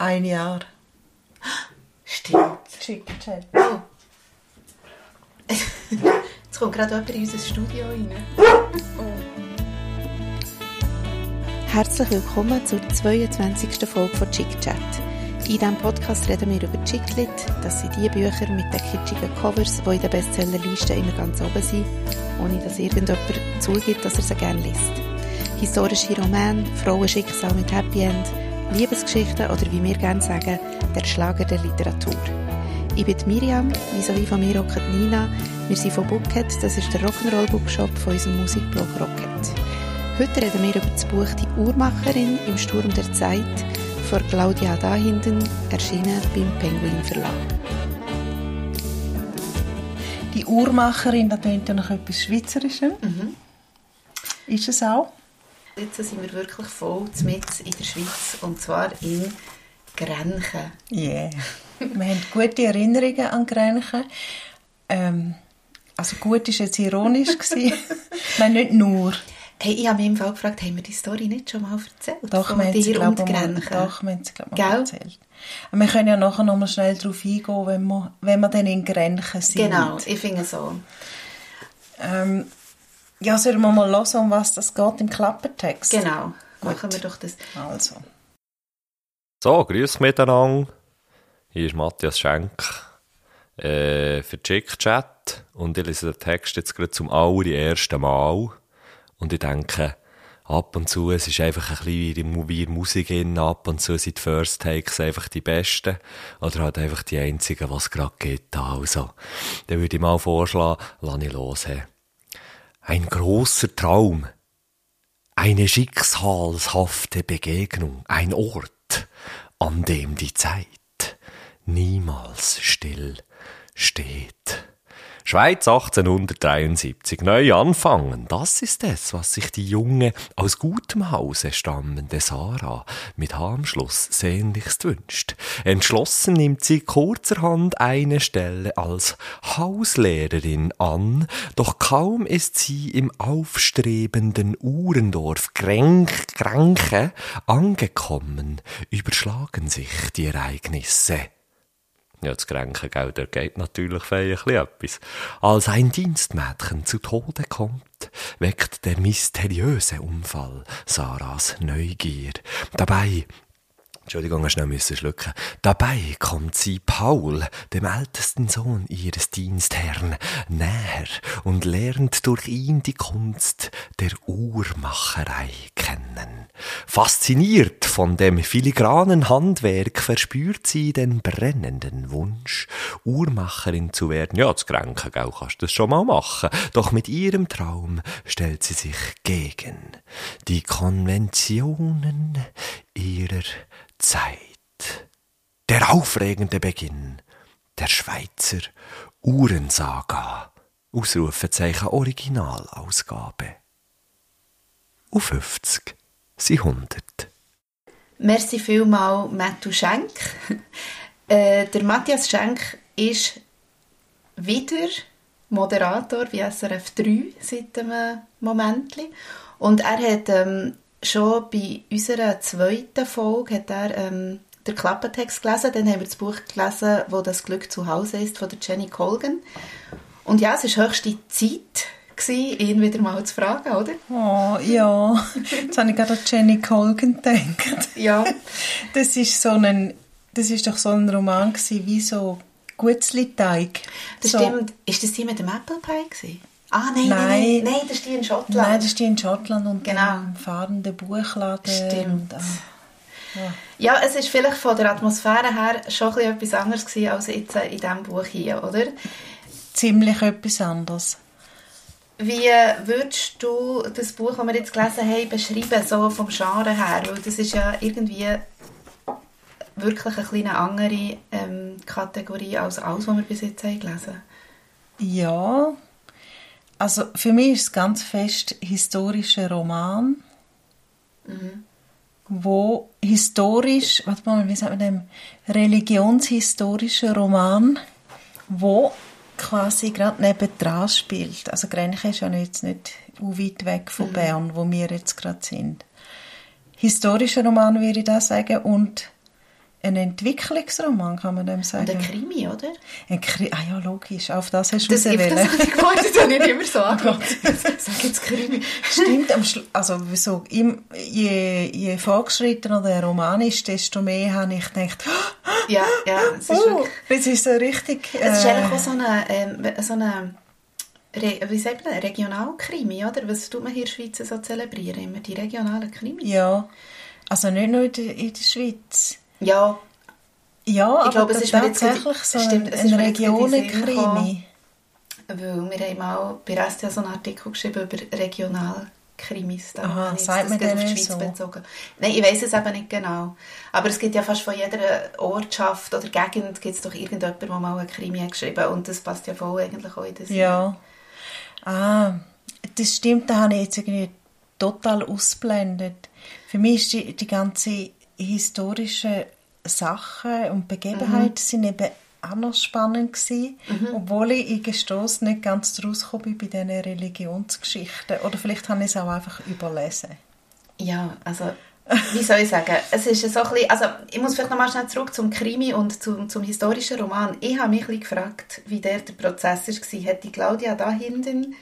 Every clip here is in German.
ein Jahr. Stimmt. Chick-Chat. Oh. Jetzt kommt gerade jemand in unser Studio rein. Herzlich willkommen zur 22. Folge von Chick Chat. In diesem Podcast reden wir über Chicklit. Das sind die Bücher mit den kitschigen Covers, die in der Bestsellerliste immer ganz oben sind, ohne dass irgendjemand zugibt, dass er sie gerne liest. Historische Romane, Frauenschicksal mit Happy End, Liebesgeschichten oder wie wir gerne sagen, der Schlager der Literatur. Ich bin Miriam, wie von mir hockt Nina. Wir sind von Bookhead, das ist der Rock'n'Roll Bookshop von unserem Musikblog Rocket. Heute reden wir über das Buch Die Uhrmacherin im Sturm der Zeit von Claudia Dahinden, erschienen beim Penguin Verlag. Die Uhrmacherin, das klingt ja nach etwas Schweizerischem. Ist es auch? Jetzt sind wir wirklich voll mit in der Schweiz und zwar in Grenchen. Yeah. Wir haben gute Erinnerungen an Grenchen. Ähm, also gut war jetzt ironisch. gewesen. Nein, nicht nur. Hey, ich habe mich im Fall gefragt, haben wir die Story nicht schon mal erzählt? Doch, wir haben sie, glaube ich, mal, doch, wir haben sie, mal erzählt. Wir können ja nachher noch mal schnell darauf eingehen, wenn wir, wenn wir dann in Grenchen sind. Genau, ich finde so. Ähm, ja, sollen wir mal hören, um was das geht im Klappertext? Genau, Gut. machen wir doch das. Also. So, grüß miteinander. Hier ist Matthias Schenk äh, für Chick Chat und ich lese den Text jetzt gerade zum allerersten Mal und ich denke, ab und zu, es ist einfach ein bisschen wie in Musik in, ab und zu sind die First Takes einfach die besten oder halt einfach die einzigen, was gerade geht. Also, dann würde ich mal vorschlagen, lass ich los. Hey. Ein großer Traum, eine schicksalshafte Begegnung, ein Ort, an dem die Zeit niemals still steht. Schweiz 1873, neu anfangen, das ist es, was sich die junge, aus gutem Hause stammende Sarah mit Harmschluss sehnlichst wünscht. Entschlossen nimmt sie kurzerhand eine Stelle als Hauslehrerin an, doch kaum ist sie im aufstrebenden Uhrendorf Grenk, Granke angekommen, überschlagen sich die Ereignisse. Ja, das gell, da geht natürlich bisschen etwas. Als ein Dienstmädchen zu Tode kommt, weckt der mysteriöse Unfall Sarahs Neugier. Dabei Entschuldigung, schnell müssen schlucken. Dabei kommt sie Paul, dem ältesten Sohn ihres Dienstherrn, näher und lernt durch ihn die Kunst der Uhrmacherei kennen. Fasziniert von dem filigranen Handwerk verspürt sie den brennenden Wunsch, Uhrmacherin zu werden. Ja, das Kränken, gell, kannst du das schon mal machen. Doch mit ihrem Traum stellt sie sich gegen die Konventionen ihrer Zeit. Der aufregende Beginn der Schweizer Uhrensaga. Ausrufezeichen Originalausgabe. Auf 50 sind 100. Merci vielmal, Matthew Schenk. äh, der Matthias Schenk ist wieder Moderator bei SRF 3 seit einem Moment. Und er hat ähm, schon bei unserer zweiten Folge hat er, ähm, den Klappentext gelesen. Dann haben wir das Buch gelesen, wo das Glück zu Hause ist, von der Jenny Colgan. Und ja, es war höchste Zeit, gewesen, ihn wieder mal zu fragen, oder? Oh, ja. Jetzt habe ich gerade an Jenny Colgan gedacht. Ja. Das ist so ein, das ist doch so ein Roman gewesen, wie so Gutzli-Teig. Das so. stimmt. Ist das die mit dem Apple Pie? Gewesen? Ah, nein, nein, Nein. nein, nein, das ist die in Schottland. Nein, das ist die in Schottland und Genau. im fahrenden Buchladen. Stimmt. Und, ah, ja. Ja, es ist vielleicht von der Atmosphäre her schon ein bisschen etwas anderes gewesen als jetzt in diesem Buch hier, oder? Ziemlich etwas anderes. Wie würdest du das Buch, das wir jetzt gelesen haben, beschreiben, so vom Genre her? Weil das ist ja irgendwie wirklich eine kleine andere ähm, Kategorie als alles, was wir bis jetzt haben gelesen Ja, also für mich ist es ganz fest historischer Roman, wo historisch, warte mal, wie sagt man dem, religionshistorischer Roman, wo quasi gerade nebendran spielt. Also Grenchen ist ja jetzt nicht weit weg von Bern, wo wir jetzt gerade sind. Historischer Roman würde ich da sagen und ein Entwicklungsroman, kann man dem sagen. Und ein Krimi, oder? Ein Kri ah ja, logisch, auf das hast du Das, raus das habe ich gewartet, das habe ich immer so angeschaut. Sag jetzt Krimi. Stimmt, also so, im, je, je fortgeschrittener der Roman ist, desto mehr habe ich gedacht, Ja, ja, es ist oh, wirklich... das ist so richtig... Es ist äh, eigentlich auch so eine, ähm, so eine Re wie sagt man? Regionalkrimi, oder? Was tut man hier in der Schweiz so zelebrieren? Immer die regionalen Krimis? Ja, also nicht nur in der, in der Schweiz. Ja, Ja, Ich aber glaube, es ist tatsächlich so stimmt, ein, ein Regionenkrimi. weil wir haben mal bei Restia so einen Artikel geschrieben über Regionalkrimis. Da Aha, sagt das man gerade auf die Schweiz so? bezogen. Nein, ich weiß es eben nicht genau. Aber es gibt ja fast von jeder Ortschaft oder Gegend gibt es doch irgendjemand, der mal einen Krimi hat geschrieben und das passt ja voll eigentlich auch in das. Ja. Ah, das stimmt, da habe ich jetzt irgendwie total ausblendet. Für mich ist die, die ganze historische Sachen und Begebenheiten sind eben auch noch spannend gewesen, obwohl ich in Gestoss nicht ganz draus bin bei diesen Religionsgeschichten. Oder vielleicht habe ich es auch einfach überlesen. Ja, also wie soll ich sagen, es ist so ein bisschen, also ich muss vielleicht nochmal schnell zurück zum Krimi und zum, zum historischen Roman. Ich habe mich ein bisschen gefragt, wie der, der Prozess war. Hat die Claudia da hinten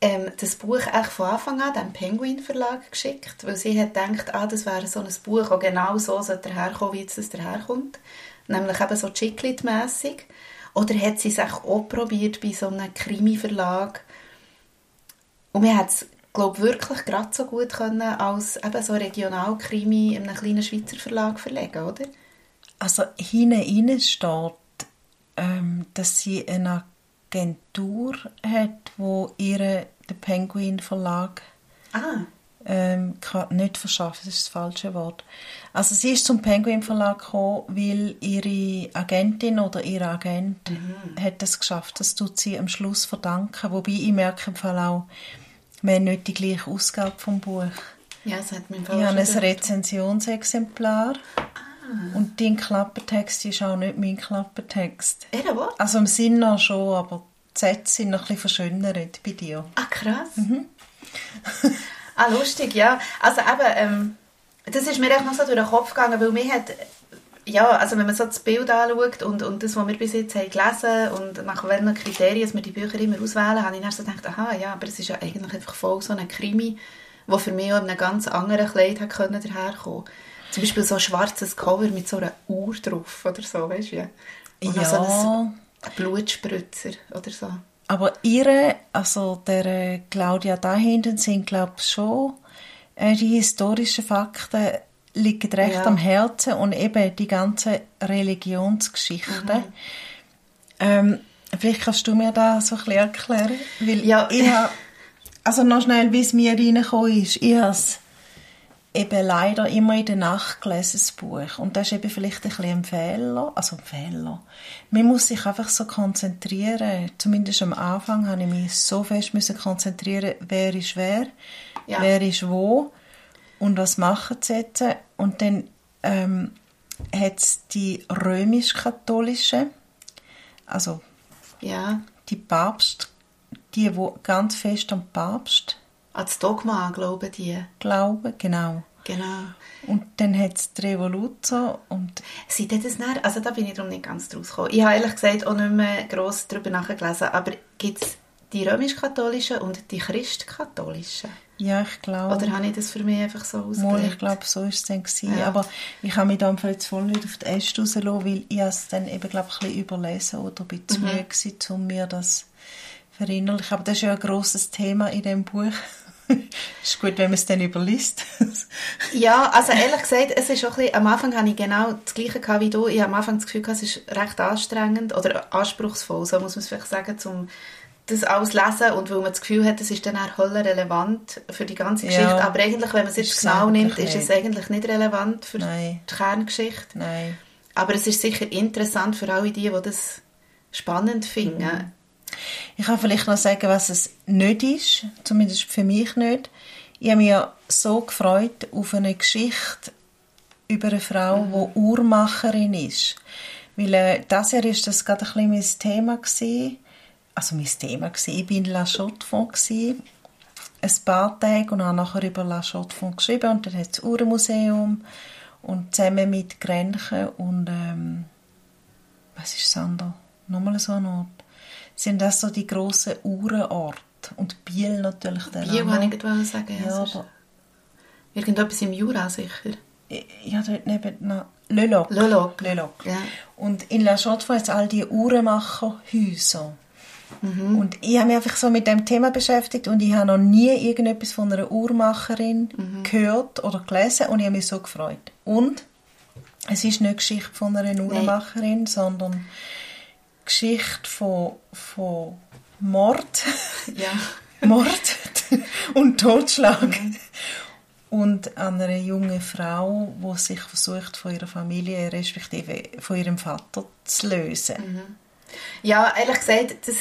ähm, das Buch echt von Anfang an dem Penguin Verlag geschickt, weil sie hat gedacht, ah, das wäre so ein Buch, das genau so sollte herkommen, wie das daherkommt. Nämlich eben so Chiclet-mässig. Oder hat sie es auch auch probiert bei so einem Krimi-Verlag? Und wir hat es, glaube wirklich gerade so gut können als eben so Regionalkrimi in einem kleinen Schweizer Verlag verlegen, oder? Also hinten steht, ähm, dass sie eine Agentur hat, wo ihre den Penguin Verlag Ah, ähm, nicht verschafft, das ist das falsche Wort. Also sie ist zum Penguin Verlag gekommen, weil ihre Agentin oder ihr Agent hat das geschafft. Das tut sie am Schluss verdanken. Wobei ich merke im Fall auch, wir haben nicht die gleiche Ausgabe vom Buch. ja, das hat mir Ich habe ein. Rezensionsexemplar und dein Klappertext ist auch nicht mein Klappertext. Er was? Also im Sinn noch schon, aber die Sätze sind noch ein bisschen verschönert bei dir. Ah, krass. Mhm. ah, lustig, ja. Also eben, ähm, das ist mir echt noch so durch den Kopf gegangen, weil mir hat, ja, also wenn man so das Bild anschaut und, und das, was wir bis jetzt haben gelesen und nach welchen Kriterien wir die Bücher immer auswählen, habe ich dann so gedacht, aha, ja, aber es ist ja eigentlich einfach voll so ein Krimi, der für mich auch in einem ganz anderen Kleid hat können daherkommen. Zum Beispiel so ein schwarzes Cover mit so einer Uhr drauf oder so, weißt du? Und noch so Ja. ein Blutspritzer oder so. Aber ihre, also der äh, Claudia da hinten sind, glaube ich, schon äh, die historischen Fakten liegen recht Ja. am Herzen und eben die ganzen Religionsgeschichten. Mhm. Ähm, vielleicht kannst du mir da so ein bisschen erklären, weil Ja. ich habe, also noch schnell, wie es mir reingekommen ist, ich habe es eben leider immer in der Nacht gelesen, das Buch. Und das ist eben vielleicht ein bisschen ein Fehler. Also ein Fehler. Man muss sich einfach so konzentrieren. Zumindest am Anfang habe ich mich so fest müssen konzentrieren, wer ist wer, Ja. wer ist wo und was machen sie jetzt. Und dann ähm, hat es die römisch-katholische, also Ja. die Papst, die, wo ganz fest am Papst Das Dogma glauben die. glauben, genau. Genau. Und dann hat es die Revolution und Seid ihr das näher? Also da bin ich darum nicht ganz draus gekommen. Ich habe ehrlich gesagt auch nicht mehr gross darüber nachgelesen, aber gibt es die römisch-katholischen und die christ-katholischen? ja, ich glaube, Oder habe ich das für mich einfach so Mal, ausgelegt? ich glaube, so ist es dann gewesen. Ja. Aber ich habe mich da jetzt voll nicht auf die Äste rauslassen, weil ich es dann eben, glaube ich, ein bisschen überlesen oder ein bisschen Mhm. müde um mir das verinnerlichen. Aber das ist ja ein grosses Thema in dem Buch. ist gut, wenn man es dann überliest. Ja, also ehrlich gesagt, es ist auch ein bisschen, am Anfang hatte ich genau das Gleiche wie du. Ich habe am Anfang das Gefühl, es ist recht anstrengend oder anspruchsvoll, so muss man es vielleicht sagen, um das alles lesen und weil man das Gefühl hat, es ist dann auch hölle relevant für die ganze Ja. Geschichte. Aber eigentlich, wenn man es jetzt genau nimmt, ist es eigentlich nicht relevant für Nein. die Kerngeschichte. Nein. Aber es ist sicher interessant für alle die, die das spannend finden. Ich kann vielleicht noch sagen, was es nicht ist, zumindest für mich nicht. Ich habe mich ja so gefreut auf eine Geschichte über eine Frau, die Uhrmacherin ist. Weil äh, das Jahr ist das gerade ein bisschen mein Thema gewesen. Also mein Thema gewesen. Ich war in La Chaux-de-Fonds gewesen, ein paar Tage und habe nachher über La Chaux-de-Fonds geschrieben und dann hat das Uhrenmuseum Und zusammen mit Grenchen und ähm, was ist das andere? Nochmal so ein Ort. Sind das so die grossen Uhrenorte? Und Biel natürlich. Biel, wollte ich gerade sagen. Ja, ja aber... Irgendetwas im Jura, sicher. Ja, dort neben... Loc. Le Loc. Ja. Und in La Chaux-de-Fonds hat all die Uhrenmacherhäuser. Mhm. Und ich habe mich einfach so mit dem Thema beschäftigt und ich habe noch nie irgendetwas von einer Uhrmacherin mhm. gehört oder gelesen und ich habe mich so gefreut. Und es ist nicht Geschichte von einer Uhrmacherin, Nein. sondern Geschichte von, von Mord, ja. Mord und Totschlag. Mhm. Und einer jungen Frau, die sich versucht, von ihrer Familie, respektive von ihrem Vater zu lösen. Mhm. Ja, ehrlich gesagt, das,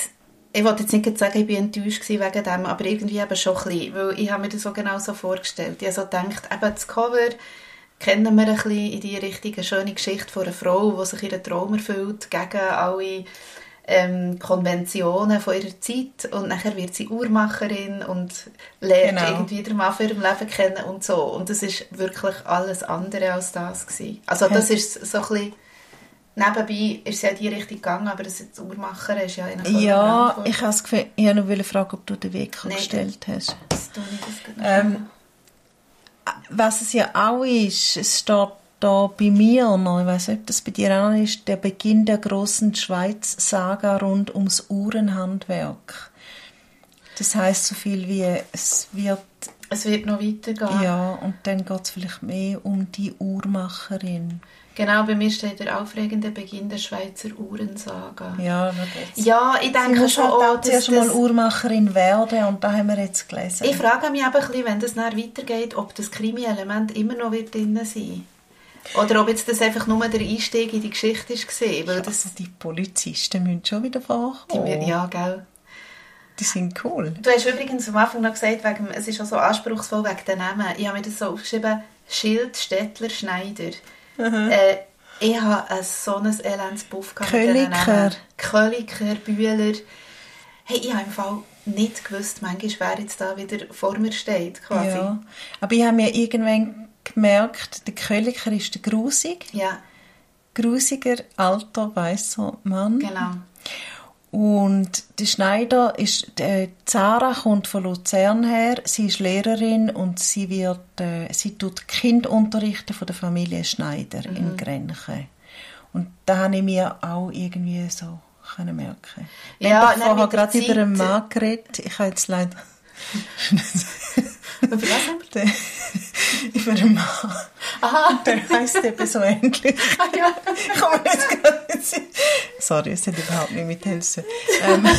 ich wollte jetzt nicht sagen, ich bin enttäuscht wegen dem, aber irgendwie eben schon ein bisschen, weil ich habe mir das so genau so vorgestellt. Ich habe so gedacht, eben das Cover kennen wir ein bisschen in die Richtung, eine schöne Geschichte von einer Frau, die sich ihren Traum erfüllt, gegen alle ähm, Konventionen von ihrer Zeit und nachher wird sie Uhrmacherin und lernt genau. irgendwie den Mann für ihr Leben kennen und so. Und das ist wirklich alles andere als das gewesen. Also das ist so ein bisschen Nebenbei ist es ja in die Richtung gegangen, aber das jetzt Uhrmacher ist ja eigentlich Ja, ich habe das Gefühl, ich habe noch fragen, ob du den Weg nee, gestellt hast. Das tue ich das ähm, Was es ja auch ist, es steht da bei mir noch, ich weiß nicht, ob das bei dir auch ist, der Beginn der großen Schweiz-Saga rund ums Uhrenhandwerk. Das heißt so viel wie, es wird... Es wird noch weitergehen. Ja, und dann geht es vielleicht mehr um die Uhrmacherin. Genau, bei mir steht der aufregende Beginn der Schweizer Uhrensaga. Ja, ja ich denke schon halt auch, dass mal Uhrmacherin werden und da haben wir jetzt gelesen. Ich frage mich aber ein bisschen, wenn das nachher weitergeht, ob das Krimi-Element immer noch wird drin sein oder ob jetzt das einfach nur der Einstieg in die Geschichte war. Weil das also die Polizisten müssen schon wieder vorkommen. ja, gell. Die sind cool. Du hast übrigens am Anfang noch gesagt, wegen, es ist auch so anspruchsvoll wegen den Namen. Ich habe mir das so aufgeschrieben, Schild, Stettler, Schneider. Äh, ich hatte ein, so ein elendes Buff. Köliker. Köliker, Bühler. Hey, ich habe im Fall nicht gewusst, manchmal wer jetzt da wieder vor mir steht. Quasi. Ja, aber ich habe mir irgendwann gemerkt, der Köliker ist der Grusig. Ja. Grusiger, alter, weißer Mann. Genau. Und die Schneider ist, äh, Zara kommt von Luzern her, sie ist Lehrerin und sie wird, äh, sie tut Kind unterrichten von der Familie Schneider mhm. in Grenchen. Und da habe ich mir auch irgendwie so können merken. Wir ja, haben vorher gerade über einen Mann geredet. Ich habe jetzt leider... Über was haben wir? Über einen Mann. Aha. Der heisst eben so ähnlich. Ah, ja. Ich mir jetzt gar nicht. Sorry, es hat überhaupt nicht mithelfen. Ähm.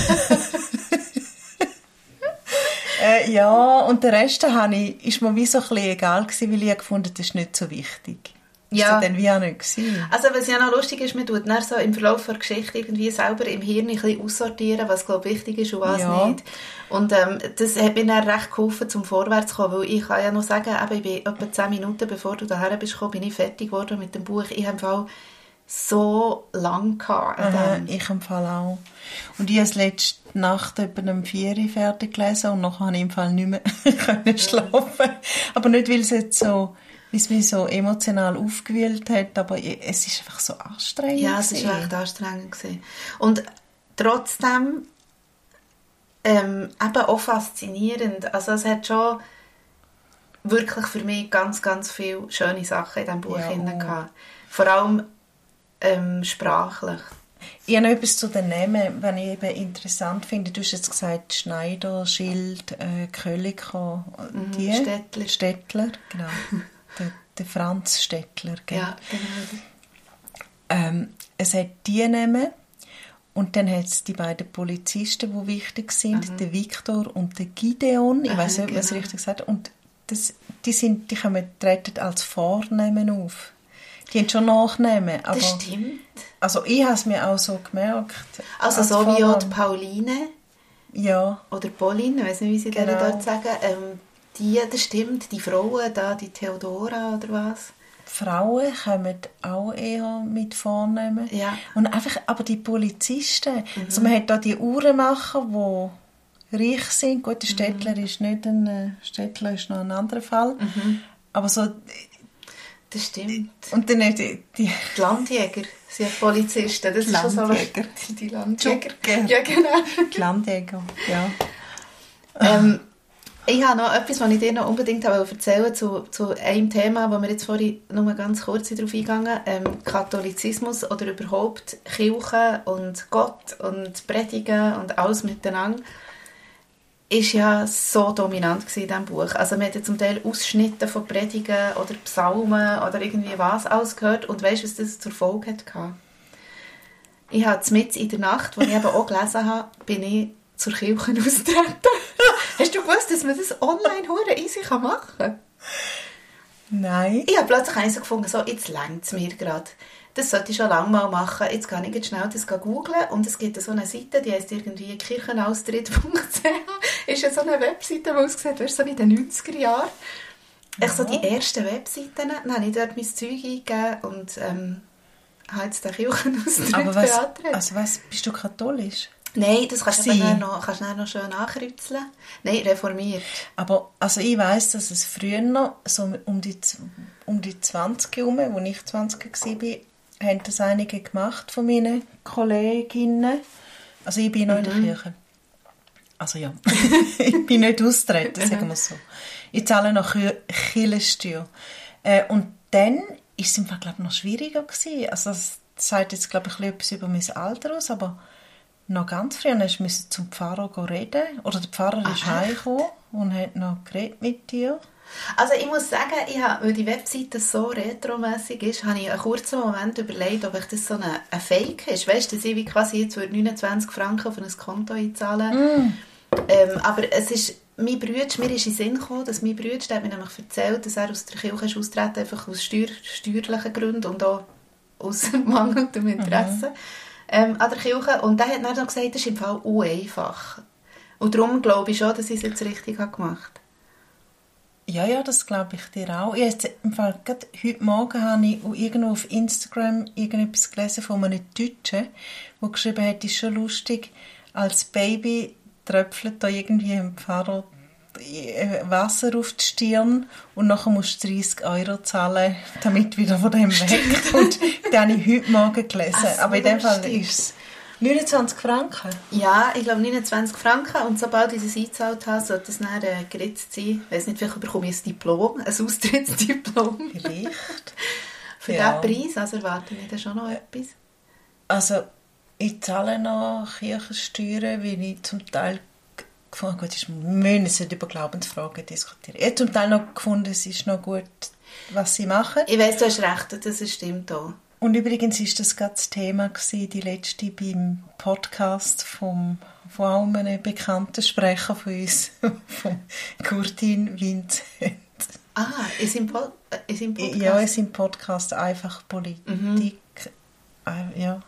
äh, ja, und der Rest habe ich, ist mir wie so ein bisschen egal gewesen, weil ich gefunden das ist nicht so wichtig. Ja. Ist dann wie auch nicht gewesen. Also was ja noch lustig ist, man tut dann so im Verlauf der Geschichte irgendwie selber im Hirn ein bisschen aussortieren, was glaube wichtig ist und was ja. nicht. Und ähm, das hat mir dann recht geholfen, zum vorwärts zu kommen, weil ich kann ja noch sagen, eben, ich bin etwa 10 Minuten bevor du daher bist gekommen, bin ich fertig geworden mit dem Buch. Ich habe so lang gehabt. Aha, ich im Fall auch. Und ich habe es letzte Nacht etwa um 4 Uhr fertig gelesen und nachher habe ich im Fall nicht mehr können schlafen. Aber nicht, weil es jetzt so wie es mich so emotional aufgewühlt hat, aber es ist einfach so anstrengend. Ja, es war echt anstrengend. Gewesen. Und trotzdem ähm, eben auch faszinierend. Also es hat schon wirklich für mich ganz, ganz viele schöne Sachen in diesem Buch ja. gehabt. Vor allem ähm, sprachlich. Ich habe noch etwas zu den Namen, wenn ich eben interessant finde. Du hast jetzt gesagt Schneider, Schild, äh, Köliker, mhm, die? Städtler. Städtler, genau. der, der Franz Steckler. Gell? Ja, genau. Ähm, es hat die Namen und dann hat es die beiden Polizisten, die wichtig sind, mhm. der Viktor und der Gideon. Ich Aha, weiß nicht, ob man es genau. richtig sagt. Und das, die, sind, die kommen, treten als Vornamen auf. Die haben schon Nachnamen. Aber, das stimmt. Also ich habe es mir auch so gemerkt. Also so Vornamen. wie auch die Pauline. Ja. Oder Pauline, ich weiß nicht, wie sie genau. dort sagen. Ähm, die, das stimmt, die Frauen da, die Theodora oder was? Frauen kommen auch eher mit Vornehmen. Ja. Und einfach, aber die Polizisten, mhm. also man hat da die Uhrenmacher, die reich sind. Gut, der Städtler mhm. ist nicht ein, äh, Städtler ist noch ein anderer Fall. Mhm. Aber so... Das stimmt. Und dann die, die Die Landjäger sind Polizisten. Das ist schon so Landjäger. Die, die Landjäger. Ja, genau. die Landjäger, ja. ähm, ich habe noch etwas, was ich dir noch unbedingt erzählen zu, zu einem Thema, wo wir jetzt vorhin nur ganz kurz darauf eingegangen ähm, Katholizismus oder überhaupt Kirche und Gott und Predigen und alles miteinander ist ja so dominant in diesem Buch. Also man hat zum Teil Ausschnitte von Predigen oder Psalmen oder irgendwie was alles gehört und weißt du, was das zur Folge hatte? Ich habe mit in der Nacht, als ich eben auch gelesen habe, bin ich zur Kirche austreten. Hast du gewusst, dass man das online hure easy machen kann? Nein. Ich habe plötzlich eins gefunden, so, jetzt längt es mir gerade. Das sollte ich schon lange mal machen. Jetzt kann ich jetzt schnell das googeln und es gibt so eine Seite, die heisst irgendwie kirchenaustritt.ch ist ja so eine Webseite, die aussieht, weißt, so wie in den 90er Jahren. Ich so die ersten Webseiten, dann habe ich dort mein Zeug eingegeben und ähm, habe jetzt den Kirchenaustritt Aber was, beantragt. also was, bist du katholisch? Nein, das kannst du noch, kannst noch schön nachkreuzeln. Nein, reformiert. Aber also ich weiß, dass es früher noch, so um die, um die 20 herum, als ich 20 war, haben das einige gemacht von meinen Kolleginnen. Also ich bin noch in der Kirche. Also ja, ich bin nicht austreten, sagen wir es so. Ich zahle noch Kir- Kirchensteuer. Äh, und dann war es im Fall, glaube ich, noch schwieriger. Gewesen. Also das sagt jetzt, glaube ich, etwas über mein Alter aus, aber noch ganz früh musste ich zum Pfarrer reden. Oder der Pfarrer ist heimgekommen und hat noch geredet mit dir. Also ich muss sagen, ich habe, weil die Webseite so retromässig ist, habe ich einen kurzen Moment überlegt, ob ich das so eine, ein Fake ist. Weißt du, dass ich wie quasi jetzt würde 29 Franken auf ein Konto einzahlen ähm, Aber es ist, mein Bruder, mir ist in den Sinn gekommen, dass mein Bruder, der hat mir nämlich erzählt, dass er aus der Kirche ist austreten, einfach aus steuer, steuerlichen Gründen und auch aus mangelndem Interesse ähm, an der Kirche. Und der hat dann noch gesagt, das ist im Fall uneinfach. Und darum glaube ich schon, dass ich es jetzt richtig habe gemacht habe. Ja, ja, das glaube ich dir auch. Ich jetzt, im Fall, gerade heute Morgen habe ich irgendwo auf Instagram irgendetwas gelesen von einem Deutschen, der geschrieben hat, ist schon lustig, als Baby tröpfelt da irgendwie ein Pfarrer Wasser auf die Stirn und nachher musst du 30 Euro zahlen, damit wieder von dem wegkommst. Den habe ich heute Morgen gelesen. Ach so, Aber in dem Fall ist es 29 Franken. Ja, ich glaube 29 Franken und sobald ich es eingezahlt habe, sollte es dann äh, geritzt sein. Ich weiss nicht, vielleicht bekomme ich ein Diplom, ein Austrittsdiplom. Vielleicht. Für Ja. diesen Preis, also erwarte ich dann schon noch etwas. Also, ich zahle noch Kirchensteuern, weil ich zum Teil gefunden gut, ist, wir müssen nicht über Glaubensfragen diskutieren. Ich habe zum Teil noch gefunden, es ist noch gut, was sie machen. Ich weiss, du hast recht, das stimmt auch. Und übrigens ist das gerade das Thema gewesen, die letzte beim Podcast vom, von auch einem bekannten Sprecher von uns, von Kurtin Vincent. Ah, ist im, äh, ist im Podcast? Ja, es im Podcast einfach Politik. Äh, ja.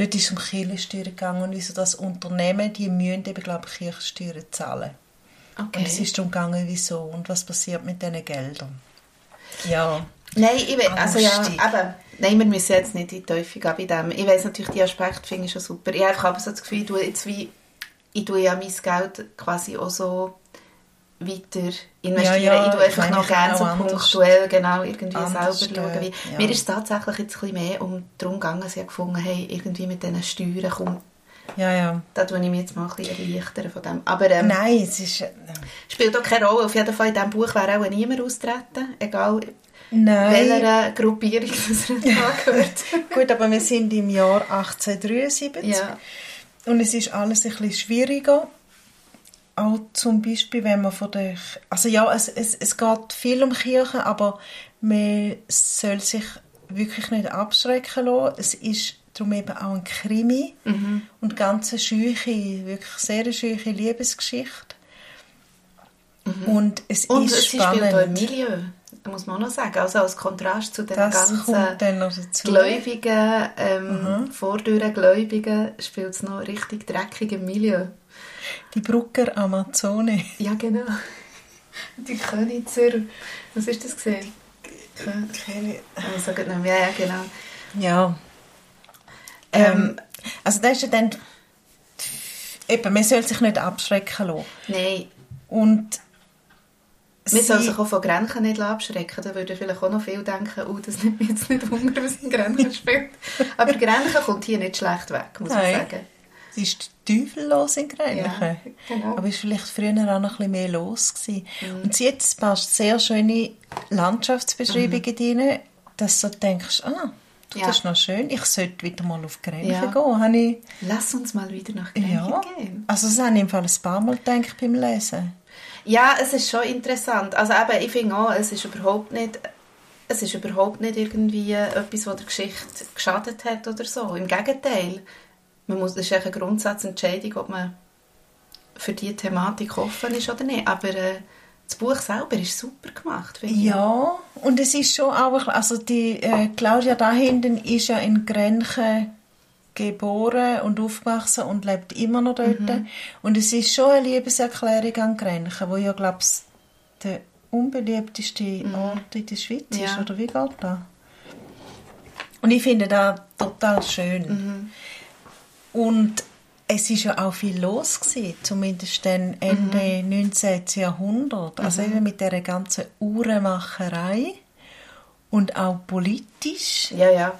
Dort ist es um Kirchensteuern gegangen und wieso das Unternehmen, die müssen eben, glaube ich, Kirchensteuern zahlen. okay. Und es ist darum gegangen, wieso und was passiert mit diesen Geldern. Ja. Nein, ich we- also ja, aber nein, wir müssen jetzt nicht in die Teufel gehen bei dem. Ich weiss natürlich, die Aspekte finde ich schon super. Ich habe einfach aber so das Gefühl, ich tue jetzt wie, ich tue ja mein Geld quasi auch so weiter investieren. Ja, ja, ich tue einfach noch gerne so punktuell genau irgendwie selber schauen. Wie, ja. Mir ist es tatsächlich jetzt ein bisschen mehr um darum gegangen, dass ich gefunden hey, irgendwie mit diesen Steuern kommt, Ja, ja. da tue ich mich jetzt mal ein bisschen erleichtern von dem. Aber ähm, Nein, es ist... äh, spielt auch keine Rolle. Auf jeden Fall in diesem Buch wäre auch niemand austreten, egal Nein. welcher Gruppierung das angehört. Gut, aber wir sind im Jahr 1873 ja. und es ist alles ein bisschen schwieriger. Auch zum Beispiel, wenn man von der... Also ja, es, es, es geht viel um Kirche, aber man soll sich wirklich nicht abschrecken lassen. Es ist darum eben auch ein Krimi und ganz eine scheuche, wirklich sehr scheuche Liebesgeschichte. Und es Und ist sie spielt auch im spannend. Milieu, muss man auch noch sagen. Also als Kontrast zu den Das ganzen. Gläubigen, ähm, vordüren Gläubigen, spielt es noch richtig dreckig im Milieu. Die Brucker Amazone. Ja, genau. Die Königser, was ist das gesehen? Ich sage nicht mehr, ja, ja, genau. Ja. Ähm, also das ist ja dann... Eben, man soll sich nicht abschrecken lassen. Nein, Und Man soll sich auch von Grenchen nicht abschrecken. Da würden vielleicht auch noch viele denken, oh, das nimmt mich jetzt nicht wunder, was in Grenchen spielt. Aber Grenchen kommt hier nicht schlecht weg, muss Nein. ich sagen. Es ist teufellos in Grenchen. Ja, genau. Aber es war vielleicht früher auch noch ein bisschen mehr los. Gewesen. Und jetzt passt sehr schöne Landschaftsbeschreibungen drin, dass du denkst, ah, du, Ja. das ist noch schön, ich sollte wieder mal auf Grenchen Ja. gehen. Habe ich, Lass uns mal wieder nach Grenchen ja, gehen. also das habe ich im Fall ein paar Mal gedacht beim Lesen. Ja, es ist schon interessant. Also eben, ich finde auch, es ist überhaupt nicht, es ist überhaupt nicht irgendwie etwas, was der Geschichte geschadet hat oder so. Im Gegenteil. Man muss, das ist eine Grundsatzentscheidung, ob man für diese Thematik offen ist oder nicht. Aber äh, das Buch selber ist super gemacht. Ja, und es ist schon auch, also die äh, Claudia da hinten ist ja in Grenchen geboren und aufgewachsen und lebt immer noch dort. Und es ist schon eine Liebeserklärung an Grenchen, wo ja, glaube ich, der unbeliebteste Ort in der Schweiz ist, Ja. oder wie geht das? Und ich finde das total schön. Und es ist ja auch viel los gewesen, zumindest dann Ende 19. Jahrhundert. Also eben mit der ganzen Uhrenmacherei und auch politisch. Ja, ja.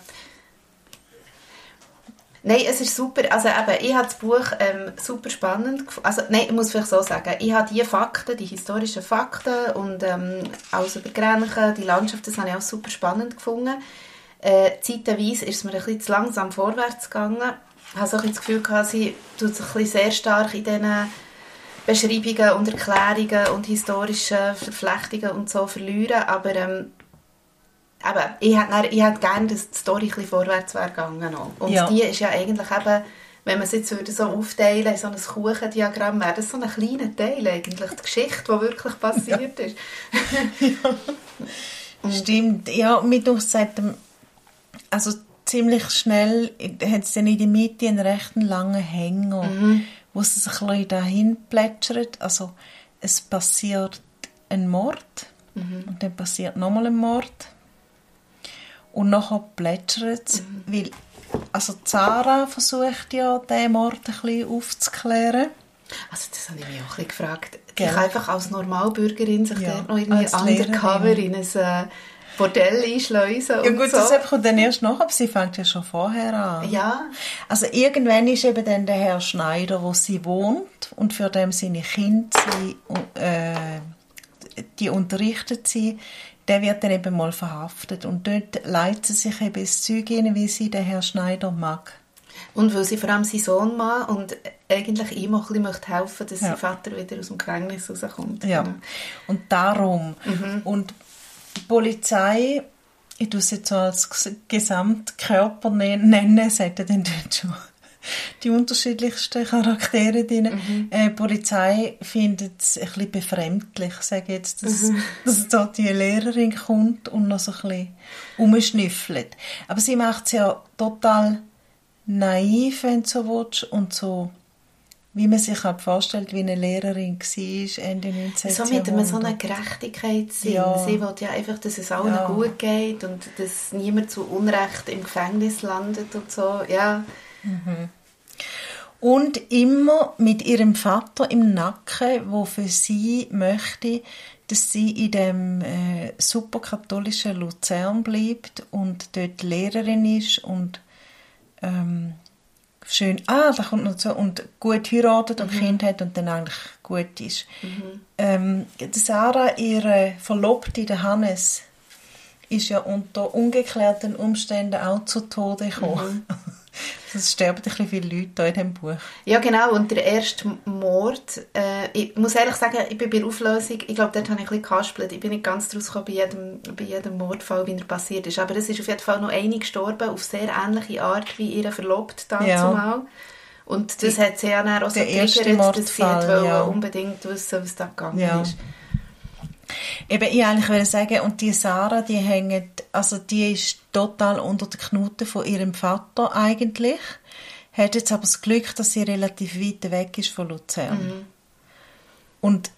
Nein, es ist super. Also eben, ich habe das Buch ähm, super spannend gefunden. Also nein, ich muss vielleicht so sagen, ich habe die Fakten, die historischen Fakten und ähm, alles über Grenchen, die Landschaft, das habe ich auch super spannend gefunden. Äh, zeitweise ist es mir ein bisschen zu langsam vorwärts gegangen. Ich habe so das Gefühl gehabt, sie tut sich ein sehr stark in diesen Beschreibungen und Erklärungen und historischen Verflechtungen und so verlieren, aber ähm, eben, ich hätte, ich hätte gerne, dass die Story ein bisschen vorwärts wäre gegangen. Und Ja. die ist ja eigentlich eben, wenn man es jetzt würde so aufteilen in so ein Kuchendiagramm, wäre das so ein kleiner Teil eigentlich, die Geschichte, die wirklich passiert ist. Stimmt, ja, mit uns seit dem, also ziemlich schnell hat es dann in der Mitte einen recht langen Hänger, wo es sich ein bisschen dahin plätschert. Also es passiert ein Mord und dann passiert nochmal ein Mord und nachher plätschert es, weil also Zara versucht ja, diesen Mord ein bisschen aufzuklären. Also das habe ich mich auch ein bisschen gefragt. Gell? Ich einfach als Normalbürgerin sich Ja, dort noch irgendwie undercover in ein äh, Bordell einschleusen Ja und gut, so. das kommt dann erst nach, aber sie fängt ja schon vorher an. Ja, Also irgendwann ist eben dann der Herr Schneider, wo sie wohnt und für dem seine Kinder sie, äh, die unterrichtet sie, der wird dann eben mal verhaftet und dort leitet sie sich eben das Zeug hin, wie sie den Herr Schneider mag. Und weil sie vor allem seinen Sohn mag und eigentlich ihm auch ein bisschen möchte helfen dass Ja. sein Vater wieder aus dem Gefängnis rauskommt. Ja. Genau. Und darum. Und die Polizei, ich tue es jetzt so als Ges- Gesamtkörper ne- nennen, ja dann dort schon die unterschiedlichsten Charaktere drin. Äh, die Polizei findet es ein bisschen befremdlich, sage jetzt, dass, dass da die Lehrerin kommt und noch so ein bisschen rumschnüffelt. Aber sie macht es ja total naiv, wenn du so willst, und so wie man sich halt vorstellt, wie eine Lehrerin war Ende 19. So mit so einer. Gerechtigkeitssinn. Ja. Sie will ja einfach, dass es allen Ja. gut geht und dass niemand zu Unrecht im Gefängnis landet und so. Ja, Und immer mit ihrem Vater im Nacken, wo für sie möchte, dass sie in dem äh, superkatholischen Luzern bleibt und dort Lehrerin ist und ähm, schön, ah, da kommt noch so, und gut heiratet und Kind hat und dann eigentlich gut ist. Ähm, die Sarah, ihre Verlobte, der Hannes, ist ja unter ungeklärten Umständen auch zu Tode gekommen. Es sterben ein bisschen viele Leute da in diesem Buch. Ja, genau. Und der erste Mord, äh, ich muss ehrlich sagen, ich bin bei der Auflösung, ich glaube, dort habe ich ein bisschen gehaspelt. Ich bin nicht ganz draus gekommen bei jedem, bei jedem Mordfall, wie er passiert ist. Aber es ist auf jeden Fall noch eine gestorben, auf sehr ähnliche Art wie ihre Verlobte dazu Ja. Und das hat sie ja dann auch so der erste getriggert, dass sie ja. unbedingt wissen, was da gegangen Ja. ist. Eben, ich eigentlich will sagen, und die Sarah, die hängt, also die ist total unter der Knute von ihrem Vater eigentlich, hat jetzt aber das Glück, dass sie relativ weit weg ist von Luzern. Und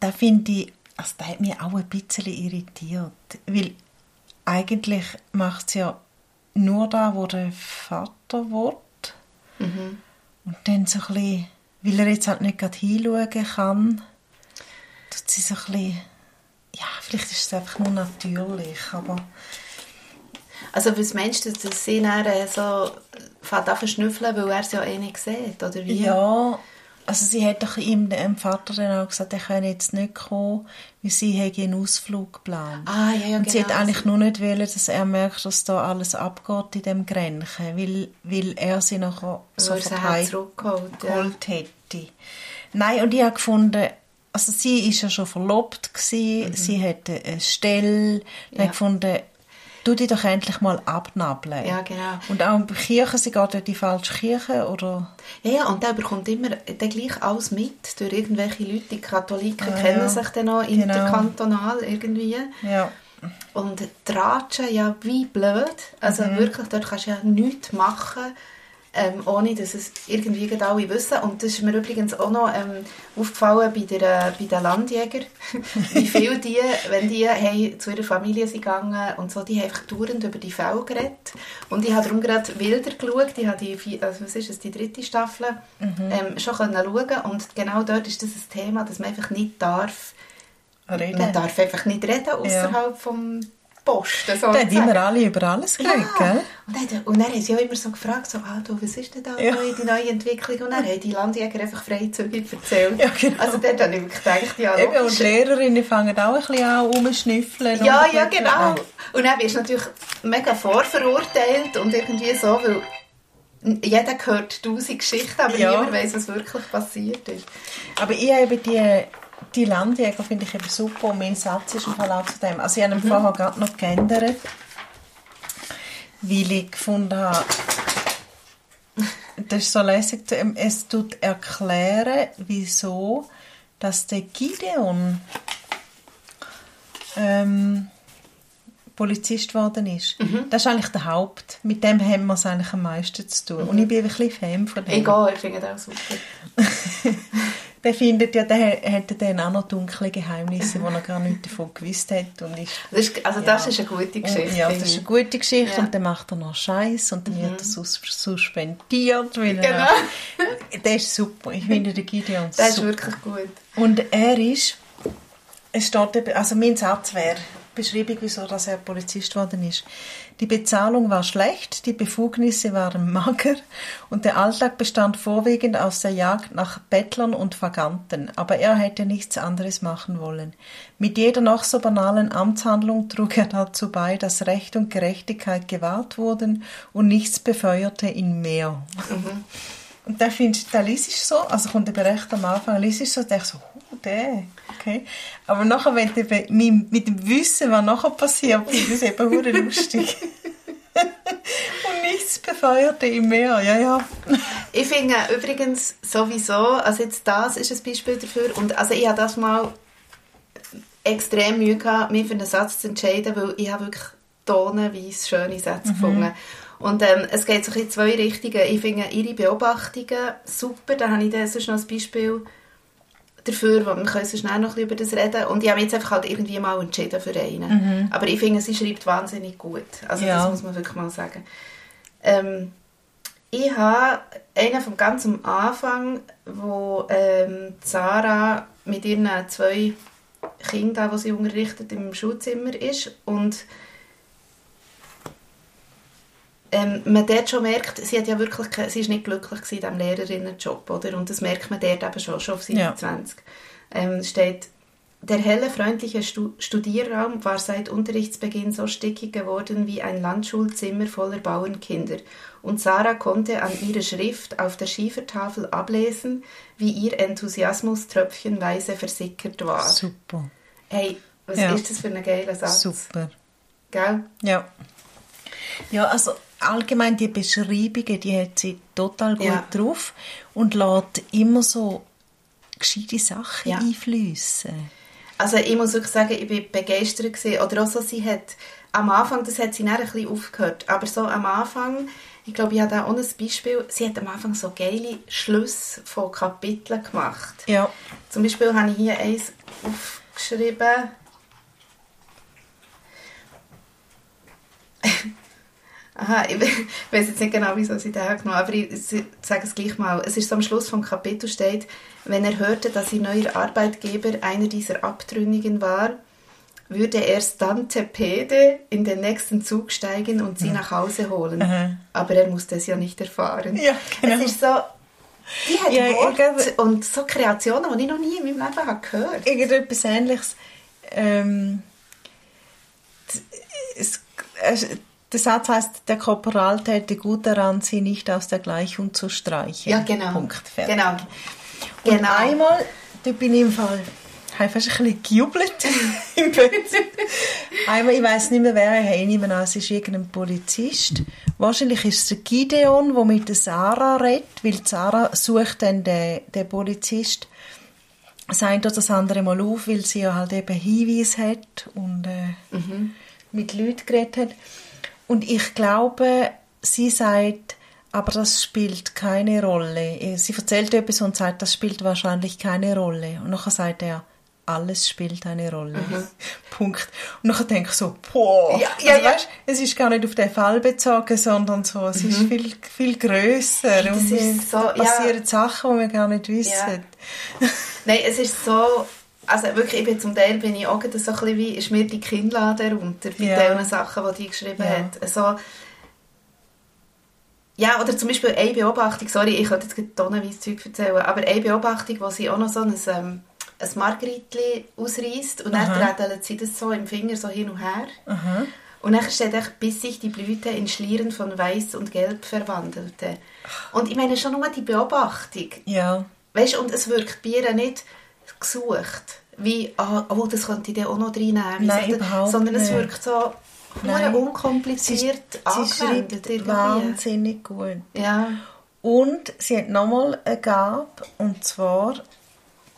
da finde ich, also das hat mich auch ein bisschen irritiert, weil eigentlich macht sie ja nur da, wo der Vater will. Und dann so ein bisschen, weil er jetzt halt nicht gerade hinschauen kann, tut sie so ein bisschen ja, vielleicht ist es einfach nur natürlich, aber... Also was meinst du, dass sie dann so fängt an verschnüffeln, weil er es ja eh nicht sieht, oder wie? Ja, also sie hat doch ihm, dem Vater dann auch gesagt, er könne jetzt nicht kommen, weil sie hätte einen Ausflug geplant. Ah, ja, ja, Und sie genau. hat eigentlich nur nicht wollen, dass er merkt, dass da alles abgeht in dem Grenchen, weil, weil er sie nachher so sie ja. geholt hätte. Nein, und ich habe gefunden, also sie ist ja schon verlobt gewesen, sie hatte eine Stelle, ich Ja. habe gefunden, tu dich doch endlich mal abnabeln. Ja, genau. Und auch in der Kirche, sie geht in die falsche Kirche, oder... Ja, ja, und der bekommt immer dann gleich alles mit durch irgendwelche Leute. Die Katholiken Ah, kennen ja. sich dann auch Genau. interkantonal irgendwie. Ja. Und Tratschen, ja, wie blöd. Also Mhm. wirklich, dort kannst du ja nichts machen, ähm, ohne dass es irgendwie alle wissen. Und das ist mir übrigens auch noch ähm, aufgefallen bei, der, bei den Landjägern, wie viel die, wenn die hey, zu ihrer Familie sind gegangen und so, die haben einfach dauernd über die Fälle geredet. Und ich habe darum gerade Wilder geschaut, ich habe die, also was ist es, die dritte Staffel Mhm. ähm, schon können schauen und genau dort ist das ein Thema, dass man einfach nicht darf, Reden. man darf einfach nicht reden außerhalb vom Posten. Da haben sozusagen. immer alle über alles geredet, gell? Und dann, und dann haben sie auch immer so gefragt, so, ah, du, was ist denn da Ja. neu, die neue Entwicklung? Und dann haben die Landjäger einfach freizügig erzählt. Ja, genau. Also dort habe ich gedacht, ja, Eben, und die Lehrerinnen fangen auch ein bisschen an, rumschnüffeln. Ja, ja, genau. Und dann wirst du natürlich mega vorverurteilt und irgendwie so, weil jeder hört tausend Geschichten, aber Ja. niemand weiß, was wirklich passiert ist. Aber ich habe die, die Landjäger finde ich eben super und mein Satz ist im Fall auch zu dem. Also ich habe ihn vorher gerade noch geändert, weil ich gefunden habe, das ist so lässig, ähm, es tut erklären, wieso, dass der Gideon ähm, Polizist geworden ist. Das ist eigentlich der Haupt. Mit dem haben wir es eigentlich am meisten zu tun. Und ich bin ein bisschen Fan von dem. Egal, ich finde das auch super. Der findet ja, der hätte dann auch noch dunkle Geheimnisse, wo er gar nichts davon gewusst hat. Und ist, Das ist, also das ist eine gute Geschichte. Und, ja, das ist eine gute Geschichte. Ja. Und dann macht er noch Scheiß und dann wird er sus suspendiert. Weil Genau. er, der ist super. Ich finde den Gideon Das ist super. wirklich gut. Und er ist, es steht, eben- also mein Satz wäre, Beschreibung, wieso dass er Polizist worden ist. Die Bezahlung war schlecht, die Befugnisse waren mager und der Alltag bestand vorwiegend aus der Jagd nach Bettlern und Vaganten, aber er hätte nichts anderes machen wollen. Mit jeder noch so banalen Amtshandlung trug er dazu bei, dass Recht und Gerechtigkeit gewahrt wurden und nichts befeuerte ihn mehr. Und da finde ich, da liest ich so, also kommt eben recht am Anfang, liest ich so, denke so, oh, der, okay. Aber nachher, wenn du eben mit, dem Wissen, was nachher passiert, ich das eben hure lustig. Und nichts befeuerte ihn mehr, ja, ja. Ich finde übrigens sowieso, also jetzt das ist ein Beispiel dafür und also ich habe das mal extrem Mühe gehabt, mich für einen Satz zu entscheiden, weil ich habe wirklich tonnenweise schöne Sätze gefunden. Und ähm, es geht so in zwei Richtungen. Ich finde ihre Beobachtungen super, da habe ich dann sonst noch ein Beispiel dafür, wo wir können so schnell noch ein bisschen über das reden. Und ich habe jetzt einfach halt irgendwie mal entschieden für einen. Aber ich finde, sie schreibt wahnsinnig gut. Also Ja. das muss man wirklich mal sagen. Ähm, ich habe einen vom ganz am Anfang, wo ähm, Sarah mit ihren zwei Kindern, die sie unterrichtet, im Schulzimmer ist und ähm, man dort schon merkt, sie hat ja wirklich, sie ist nicht glücklich gewesen in diesem Lehrerinnenjob, oder? Und das merkt man dort eben schon, schon auf Seite Ja. 20. Ähm, steht, der helle, freundliche Stu Studierraum war seit Unterrichtsbeginn so stickig geworden wie ein Landschulzimmer voller Bauernkinder. Und Sarah konnte an ihrer Schrift auf der Schiefertafel ablesen, wie ihr Enthusiasmus tröpfchenweise versickert war. Super, Hey, was Ja. ist das für ein geiler Satz? super. Gell? Ja. Ja, also allgemein die Beschreibungen, die hat sie total gut Ja. drauf und lässt immer so gescheite Sachen Ja. einfließen. Also ich muss wirklich sagen, ich bin begeistert gewesen. Oder auch so, sie hat am Anfang, das hat sie dann ein bisschen aufgehört, aber so am Anfang, ich glaube, ich habe da auch ein Beispiel, sie hat am Anfang so geile Schlüsse von Kapiteln gemacht. Ja. Zum Beispiel habe ich hier eins aufgeschrieben. Aha, ich we- weiß jetzt nicht genau, wieso sie den genommen aber ich sage es gleich mal. Es ist so am Schluss vom Kapitel steht, wenn er hörte, dass ihr neuer Arbeitgeber einer dieser Abtrünnigen war, würde erst Tante Pede in den nächsten Zug steigen und sie nach Hause holen. Aha. Aber er musste es ja nicht erfahren. Ja, genau. Es ist so, die hat Ja, Worte glaube- und so Kreationen, die ich noch nie in meinem Leben habe gehört irgendetwas Ähnliches. Ähm, es, es, der Satz heißt, der Korporal täte gut daran, sie nicht aus der Gleichung zu streichen. Ja, genau. Punkt. Fertig. Genau. Und genau. einmal, da bin ich im Fall, habe fast ein bisschen gejubelt im Bett. einmal, ich weiß nicht mehr wer, ich nehme an, es ist irgendein Polizist. Wahrscheinlich ist es der Gideon, der mit der Sarah redet, weil Sarah sucht dann den, den Polizist das eine oder das andere Mal auf, weil sie ja halt eben Hinweise hat und äh, mit Leuten geredet hat. Und ich glaube, sie sagt, aber das spielt keine Rolle. Sie erzählt etwas und sagt, das spielt wahrscheinlich keine Rolle. Und nachher sagt er, alles spielt eine Rolle. Punkt. Und nachher denke ich so, boah. Ja, ja, also, ja. Weißt, es ist gar nicht auf den Fall bezogen, sondern so, es ist viel, viel grösser. Das und ist so, da ja. passieren Sachen, die wir gar nicht wissen. Nein, es ist so, also wirklich, ich bin zum Teil bin ich auch so ein bisschen wie, ist mir die Kinnlade runter bei Ja. diesen Sachen, die die geschrieben Ja. hat. Also, ja, oder zum Beispiel eine Beobachtung, sorry, ich könnte jetzt tonnenweise Zeug erzählen, aber eine Beobachtung, wo sie auch noch so ein, ähm, ein Margritli ausreißt und dann Aha. trädelt sie das so im Finger so hin und her. Aha. Und dann steht echt, bis sich die Blüte in Schlieren von Weiß und Gelb verwandelte. Und ich meine schon nur die Beobachtung. Ja. Weißt, und es wirkt bei ihr nicht gesucht, wie, ah, oh, das könnte ich dann auch noch reinnehmen. Nein, überhaupt Sondern es wirkt so Nein. unkompliziert Sie schreibt irgendwie. wahnsinnig gut. Ja. Und sie hat nochmal eine Gabe, und zwar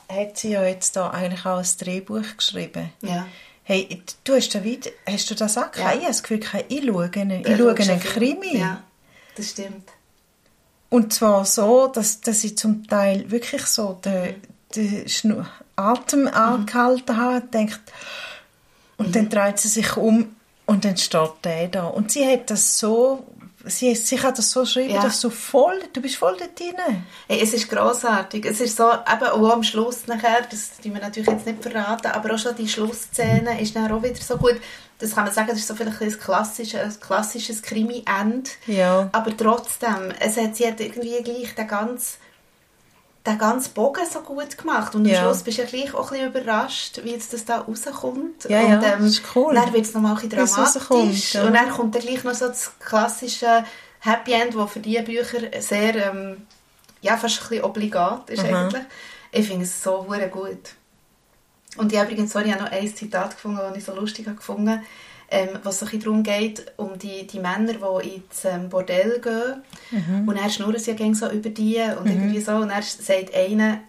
hat sie ja jetzt da eigentlich auch ein Drehbuch geschrieben. Ja. Hey, du hast da wieder, hast du das auch Ja. Ich habe das Gefühl, ich schaue einen, ich schaue? Krimi. Ja, das stimmt. Und zwar so, dass, dass ich zum Teil wirklich so den, den Schnu Atem angehalten habe und denkt, und dann dreht sie sich um und dann steht der da. Und sie hat das so, sie, sie kann das so schreiben, Ja. dass du voll, du bist voll da drin. Hey, es ist grossartig. Es ist so, eben auch am Schluss nachher, das tun wir natürlich jetzt nicht verraten, aber auch schon die Schlussszene ist dann auch wieder so gut. Das kann man sagen, das ist so vielleicht ein klassisches, ein klassisches Krimi-End. Ja. Aber trotzdem, es hat, sie hat irgendwie gleich den ganzen, den ganzen Bogen so gut gemacht. Und am Ja. Schluss bist du ja gleich auch ein bisschen überrascht, wie jetzt das da rauskommt. Ja, und, ja, das ist cool. Dann wird es nochmal ein bisschen dramatisch. ja. Und dann kommt dann gleich noch so das klassische Happy End, das für diese Bücher sehr, ähm, ja, fast ein bisschen obligat ist Aha. eigentlich. Ich finde es so gut. Und ich habe übrigens, sorry, ich habe noch ein Zitat gefunden, das ich so lustig habe gefunden ähm, was so ein darum geht, um die, die Männer, die ins ähm, Bordell gehen. Und er schnurren sie ja so über die und irgendwie so. Und er sagt einer,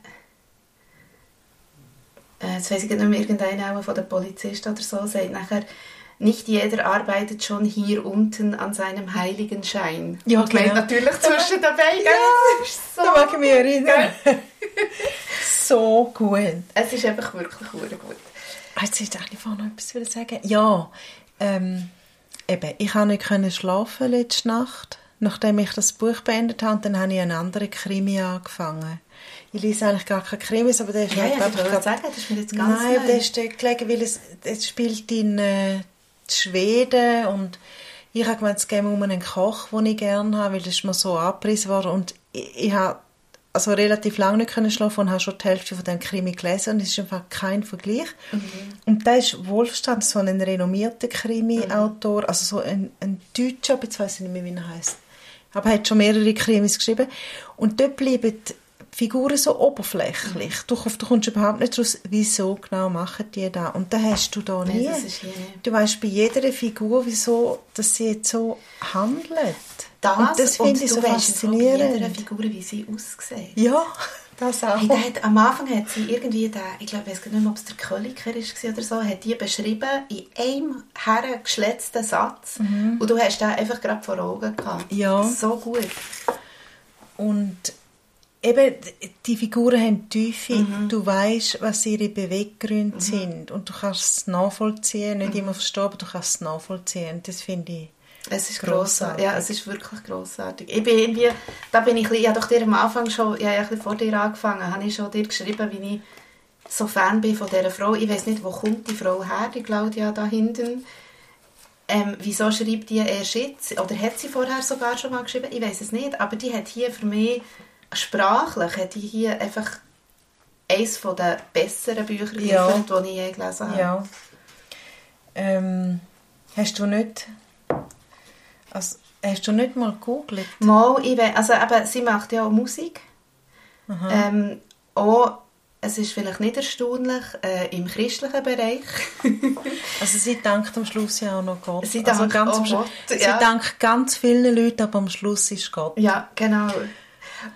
äh, jetzt weiss ich nicht mehr, irgendeiner auch von den Polizisten oder so, sagt nachher, nicht jeder arbeitet schon hier unten an seinem heiligen Schein. Ja, und genau. natürlich zwischen den Beinen. Ja, es ist so, Da mag ich mich erinnern. so gut. es ist einfach wirklich gut. Ah, Jetzt ich eigentlich vorhin noch etwas sagen. Ja, ähm, eben, ich konnte nicht können schlafen letzte Nacht, nachdem ich das Buch beendet habe. Und dann habe ich einen anderen Krimi angefangen. Ich lese eigentlich gar keine Krimis, aber der ist Ja, halt ja, einfach grad- sagen, das ist mir jetzt ganz Nein, neu. der ist gelegen, weil es, es spielt in äh, Schweden und ich habe gemeint, es geht um einen Koch, den ich gerne habe, weil das ist mir so angepriesen worden und ich, ich habe also relativ lange nicht können schlafen und habe schon die Hälfte von dem Krimi gelesen und es ist einfach kein Vergleich. Und da ist Wolfstand so ein renommierter Krimi-Autor, also so ein, ein Deutscher, aber jetzt weiß ich nicht mehr, wie er heißt. Aber er hat schon mehrere Krimis geschrieben und dort bleiben die Figuren so oberflächlich. Du, du kommst überhaupt nicht raus, wieso genau machen die da. Und da hast du da Nein, nie. nicht. Du weißt bei jeder Figur, wieso dass sie jetzt so handelt. Das, und das finde ich so bei jeder faszinierend. Figur, wie sie aussieht. Ja, das auch. Hey, hat, am Anfang hat sie irgendwie, den, ich glaube, ich weiß gar nicht mehr, ob es der Köliker ist oder so, hat die beschrieben in einem hergeschletzten Satz. Und du hast den einfach gerade vor Augen gehabt. Mhm. Ja. So gut. Und eben, die Figuren haben Tiefe. Mhm. Du weißt, was ihre Beweggründe sind. Und du kannst es nachvollziehen. Mhm. Nicht immer verstehen, aber du kannst es nachvollziehen. Das finde ich. Es ist Grossartig. Ja, es ist wirklich grossartig. Ich bin irgendwie, da bin ich, ich habe doch dir am Anfang schon, ja, ein bisschen vor dir angefangen, habe ich schon dir geschrieben, wie ich so Fan bin von dieser Frau. Ich weiß nicht, wo kommt die Frau her, die Claudia da hinten. Ähm, wieso schreibt die erst jetzt? Oder hat sie vorher sogar schon mal geschrieben? Ich weiß es nicht. Aber die hat hier für mich sprachlich hat die hier einfach eines der besseren Bücher Ja. geliefert, die ich je gelesen habe. Ja. Ähm, hast du nicht... Also, hast du nicht mal gegoogelt? Mal, ich we- also eben, sie macht ja auch Musik. Ähm, auch, es ist vielleicht nicht erstaunlich, äh, im christlichen Bereich. Also sie dankt am Schluss ja auch noch Gott. Sie also dankt ganz auch am Schluss- Gott, Sie ja. dankt ganz vielen Leuten, aber am Schluss ist Gott. ja, genau.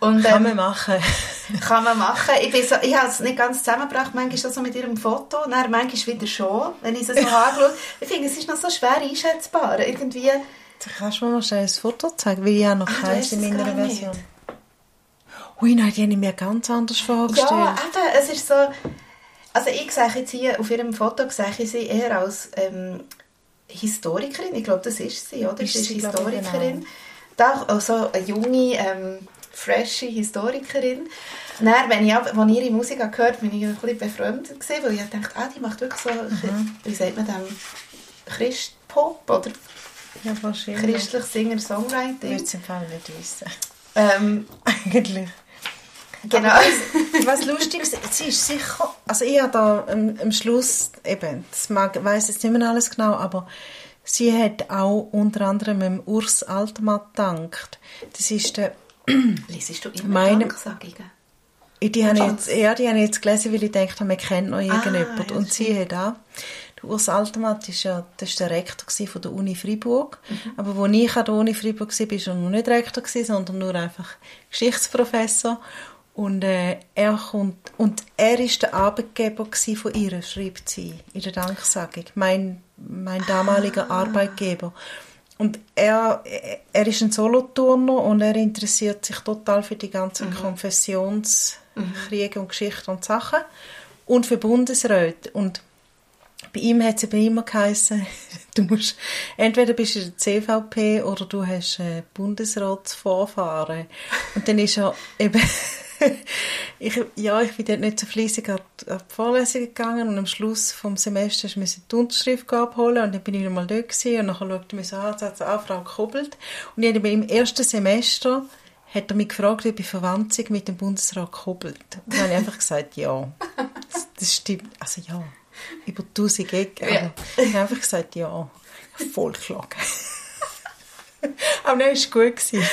Und, Kann ähm, man machen. Kann man machen. Ich, bin so, ich habe es nicht ganz zusammengebracht, manchmal so mit ihrem Foto, dann manchmal wieder schon, wenn ich es so angeschaut Ich finde, es ist noch so schwer einschätzbar. Irgendwie, Kannst du mir mal schnell ein Foto zeigen? Weil ich habe noch Ah, in meiner gar nicht. Version. Ui, nein, die habe ich mir ganz anders vorgestellt. ja, eben, es ist so... Also ich sehe jetzt hier, auf ihrem Foto sehe ich sie eher als ähm, Historikerin. Ich glaube, das ist sie, oder? Ist sie ist Historikerin. Da also eine junge, ähm, frische Historikerin. Dann, wenn ich als ich ihre Musik gehört habe, bin ich ein bisschen befremdet gewesen, weil ich dachte, ah, die macht wirklich so, Mhm. wie sagt man dem, Christpop oder Ja, wahrscheinlich. christlich Ich Singer-Songwriting. würde es im Fall nicht wissen. Ähm, Eigentlich. genau. Was lustig ist, sie ist sicher, also ich habe da am, am Schluss, eben, das mag, weiss jetzt nicht mehr alles genau, aber sie hat auch unter anderem dem Urs Altmann gedankt. Das ist der, Lesest du immer Meine- Danksagungen? die habe jetzt, ja, die habe ich jetzt gelesen, weil ich gedacht habe, man kennt noch irgendjemand. Ah, ja, Und sie hat auch, der Urs Altmann ist ja, das ist der Rektor von der Uni Freiburg. Mhm. Aber wo ich an der Uni Freiburg war, war er noch nicht Rektor, sondern nur einfach Geschichtsprofessor. Und äh, er kommt, und er ist der Arbeitgeber von ihr, schreibt sie in der Danksagung. Mein, mein damaliger Ah. Arbeitgeber. Und er, er ist ein Soloturner und er interessiert sich total für die ganzen Konfessionskriege und Geschichten und Sachen und für Bundesräte. Und bei ihm hat es immer geheißen, du musst, entweder bist du in der CVP oder du hast äh, Bundesratsvorfahren. Und dann ist er eben, ich, ja, ich bin dort nicht so fleissig an die, Vorlesungen gegangen und am Schluss vom Semester musste ich die Unterschrift abholen und dann bin ich wieder mal dort gewesen und dann schaute er mich so an, so, ah, Frau Kobbelt. Und ich habe im ersten Semester hat er mich gefragt, ob ich verwandt mit dem Bundesrat Kobbelt. Und dann habe ich einfach gesagt, ja. Das, das stimmt, also ja, über tausend Ecken. Ja. Ich habe einfach gesagt, ja, voll geschlagen. Aber war es gut. Gewesen.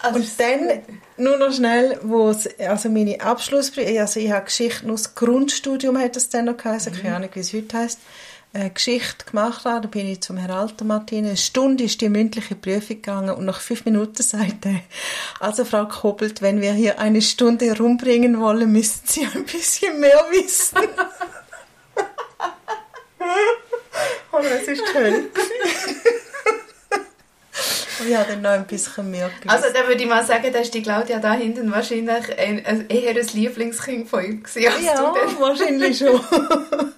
Also, Und dann nur noch schnell, wo es, also meine Abschlussprüfung, also ich habe Geschichte nur das Grundstudium, hat es dann noch geheißen, keine Ahnung, wie es heute heisst, äh, Geschichte gemacht habe, da bin ich zum Herrn Altermartin. Eine Stunde ist die mündliche Prüfung gegangen und nach fünf Minuten sagte er, also Frau Koppelt, wenn wir hier eine Stunde herumbringen wollen, müssen Sie ein bisschen mehr wissen. und es ist Hölle. Und ich habe dann noch ein bisschen mehr gewusst. Also dann würde ich mal sagen, dass die Claudia da hinten wahrscheinlich ein, ein, eher ein Lieblingskind von ihm als Ja, wahrscheinlich schon.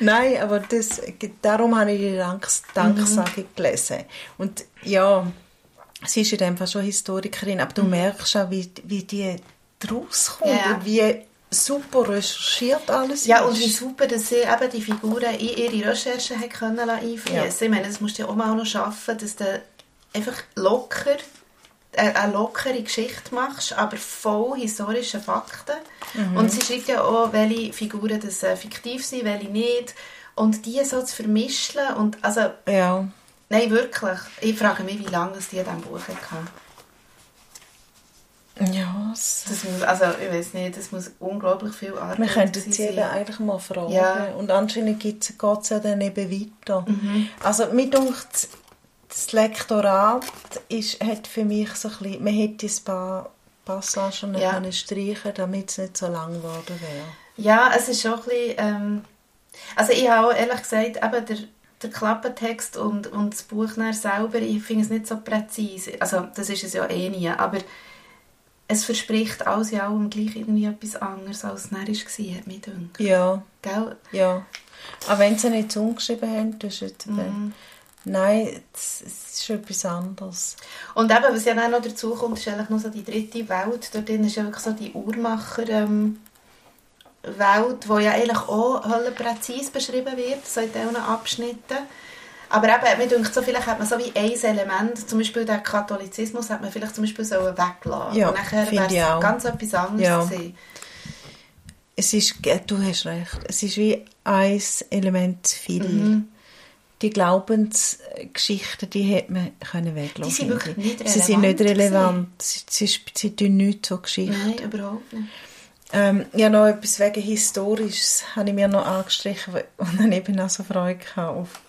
Nein, aber das, darum habe ich die Danks Danksagung gelesen. Und ja, sie ist in dem Fall schon Historikerin, aber du merkst auch, wie, wie die draus kommt Ja. wie super recherchiert alles Ja, und wie super, dass sie eben die Figuren in ihre Recherchen hat können einfließen Ja. Ich meine, das musst du ja auch mal noch schaffen, dass du einfach locker äh, eine lockere Geschichte machst, aber voll historische Fakten. Mhm. Und sie schreibt ja auch, welche Figuren das äh, fiktiv sind, welche nicht. Und die so zu vermischen und also, ja. nein, wirklich. Ich frage mich, wie lange es die in diesem Buch hatte. Ja, es- Das muss, also, ich weiß nicht, das muss unglaublich viel Arbeit wir könnten sie eben sein. eigentlich mal fragen. Ja. Und anscheinend geht es ja dann eben weiter. Mhm. Also mir denkt, das Lektorat ist, hat für mich so ein bisschen, man hätte ein paar Passagen Ja. können streichen damit es nicht so lang geworden wäre. Ja, es ist schon ein bisschen... Ähm, also ich habe auch ehrlich gesagt, eben der, der Klappentext und, und das Buch selber, ich finde es nicht so präzise. Also das ist es ja eh nie, aber es verspricht alles in allem gleich irgendwie etwas anderes, als es dann war, hat mich gedacht. Ja, Gell? ja. Aber wenn sie nicht umgeschrieben haben, das ist jetzt eben, nein, es ist schon etwas anderes. Und eben, was ja dann noch dazu kommt, ist eigentlich noch so die dritte Welt. Dort drin ist ja wirklich so die Uhrmacher... Ähm, Welt, die ja eigentlich auch präzise beschrieben wird, so in diesen Abschnitten. Aber eben, mir denkt so, vielleicht hat man so wie ein Element, zum Beispiel den Katholizismus, hat man vielleicht zum Beispiel so weglassen Ja, Und nachher wäre es ganz etwas anderes Ja. gewesen. Es ist, äh, du hast recht, es ist wie ein Element zu viel. Mhm. Die Glaubensgeschichten, die hätte man können weglassen Die sind wirklich ich. nicht Sie sind nicht relevant relevant. Sie, sie, sie tun nichts zur Geschichte. Nein, überhaupt nicht. Ähm, ja, noch etwas wegen Historisches habe ich mir noch angestrichen und dann eben auch so Freude gehabt auf.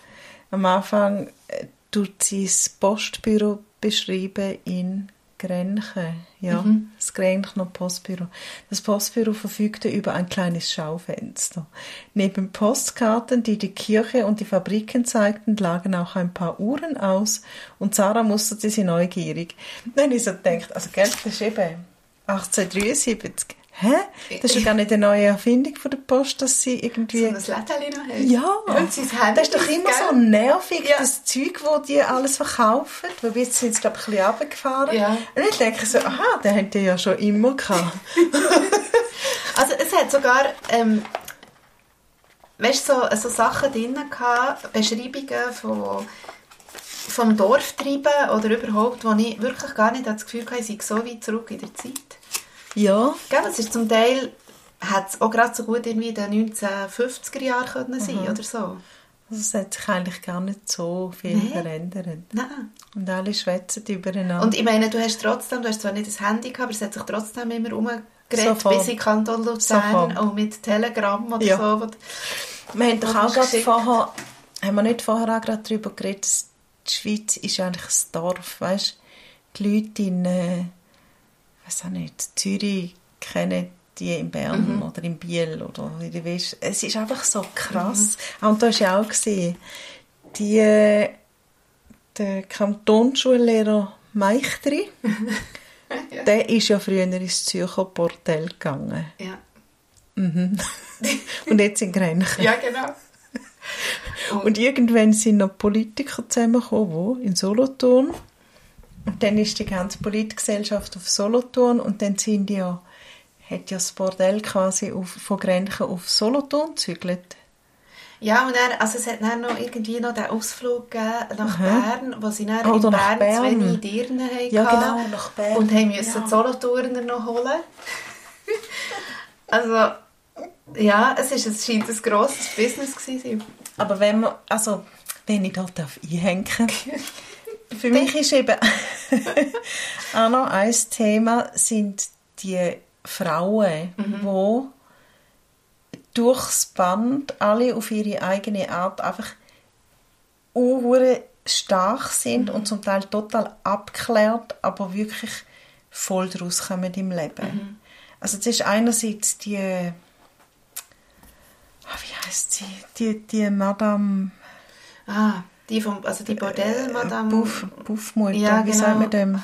Am Anfang äh, tut sie das Postbüro beschreiben in Grenchen. Ja, Mhm. das Grenchner Postbüro. Das Postbüro verfügte über ein kleines Schaufenster. Neben Postkarten, die die Kirche und die Fabriken zeigten, lagen auch ein paar Uhren aus und Sarah musterte sie neugierig. Dann ich so gedacht, also gell, das ist eben 1873. Hä? Das ist ja gar nicht eine neue Erfindung von der Post, dass sie irgendwie... So ein Lädchen noch haben. Ja, Und Handy, das ist doch immer so nervig, Ja. das Zeug, wo die alles verkaufen. Weil jetzt sind sie, glaube ich, ein bisschen runtergefahren. Ja. Und ich denke so, aha, den haben die ja schon immer gehabt. Also es hat sogar, ähm, weißt, so, so Sachen drin gehabt, Beschreibungen von, vom Dorftreiben oder überhaupt, wo ich wirklich gar nicht das Gefühl hatte, ich sei so weit zurück in der Zeit. Ja, Gell, es ist zum Teil, hat es auch gerade so gut irgendwie in den 1950er Jahren können sein oder so. also es hat sich eigentlich gar nicht so viel Nein. verändert. Nein. Und alle schwätzen übereinander. Und ich meine, du hast trotzdem, du hast zwar nicht das Handy gehabt, aber es hat sich trotzdem immer umgeredet, Sofort. bis in Kanton Luzern, Sofort. auch mit Telegram oder Ja. so. wir haben doch auch gerade vorher, haben wir nicht vorher auch gerade darüber geredet, dass die Schweiz ist eigentlich ein Dorf, weißt Die Leute in, äh, weiß auch nicht, Zürich kennen die in Bern Mhm. oder in Biel oder in der West. Es ist einfach so krass. Ah, Und da hast du ja auch gesehen, die, der Kantonsschullehrer Meichtri, der ist ja früher ins Zürcher Bordell gegangen. Ja. Und jetzt in Grenchen. ja, genau. Und irgendwann sind noch Politiker zusammengekommen, die in Solothurn. Und dann ist die ganze Politgesellschaft auf Solothurn und dann sind die ja, hat ja das Bordell quasi auf, von Grenchen auf Solothurn gezügelt. Ja, und dann, also es hat dann noch irgendwie noch den Ausflug gegeben nach Bern, wo sie dann Oder in Bern, Bern. wenig Dirnen hatten. Ja, genau, nach Bern. Und haben müssen Ja. die Solothurner noch holen. also, ja, es, ist, es scheint ein grosses Business gewesen zu sein. Aber wenn man, also, wenn ich da darf einhängen für mich ist eben auch noch ein Thema sind die Frauen, die durchs Band alle auf ihre eigene Art einfach unhure stark sind und zum Teil total abgeklärt, aber wirklich voll daraus kommen im Leben. Also das ist einerseits die, ah, wie heißt sie, die, die Madame Ah, die vom, also die Bordell, Madame... Buff, Buffmutter, Ja, wie genau. sagt man dem?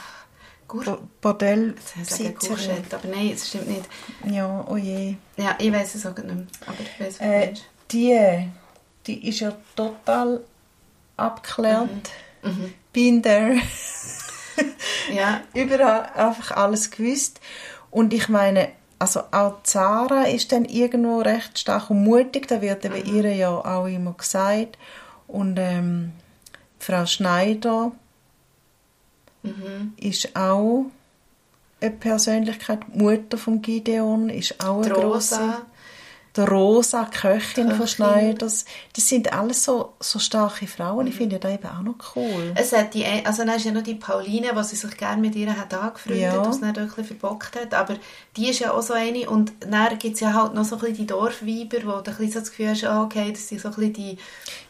Gur- Bo- Bordell Ich sage Courgette, aber nein, das stimmt nicht. Ja, oh je. Ja, ich weiß es auch nicht mehr, aber ich weiß, was Äh, die, die ist ja total abgeklärt. Mhm. Bin there. Ja, Überall einfach alles gewusst. Und ich meine, also auch Zara ist dann irgendwo recht stark und mutig. Da wird eben Mhm. ihr ja auch immer gesagt. Und ähm, Frau Schneider Mhm. ist auch eine Persönlichkeit. Die Mutter von Gideon ist auch eine grosse. Rosa. Der Rosa, Köchin, von Köchin. Schneiders. Das sind alles so, so starke Frauen. Ich finde das eben auch noch cool. Es hat die, also dann ist ja noch die Pauline, die sie sich gerne mit ihr hat angefreundet Ja. und es dann wirklich verbockt hat. Aber die ist ja auch so eine. Und dann gibt es ja halt noch so ein bisschen die Dorfweiber, wo du ein bisschen so das Gefühl hast, ah, okay, das sind so ein bisschen die,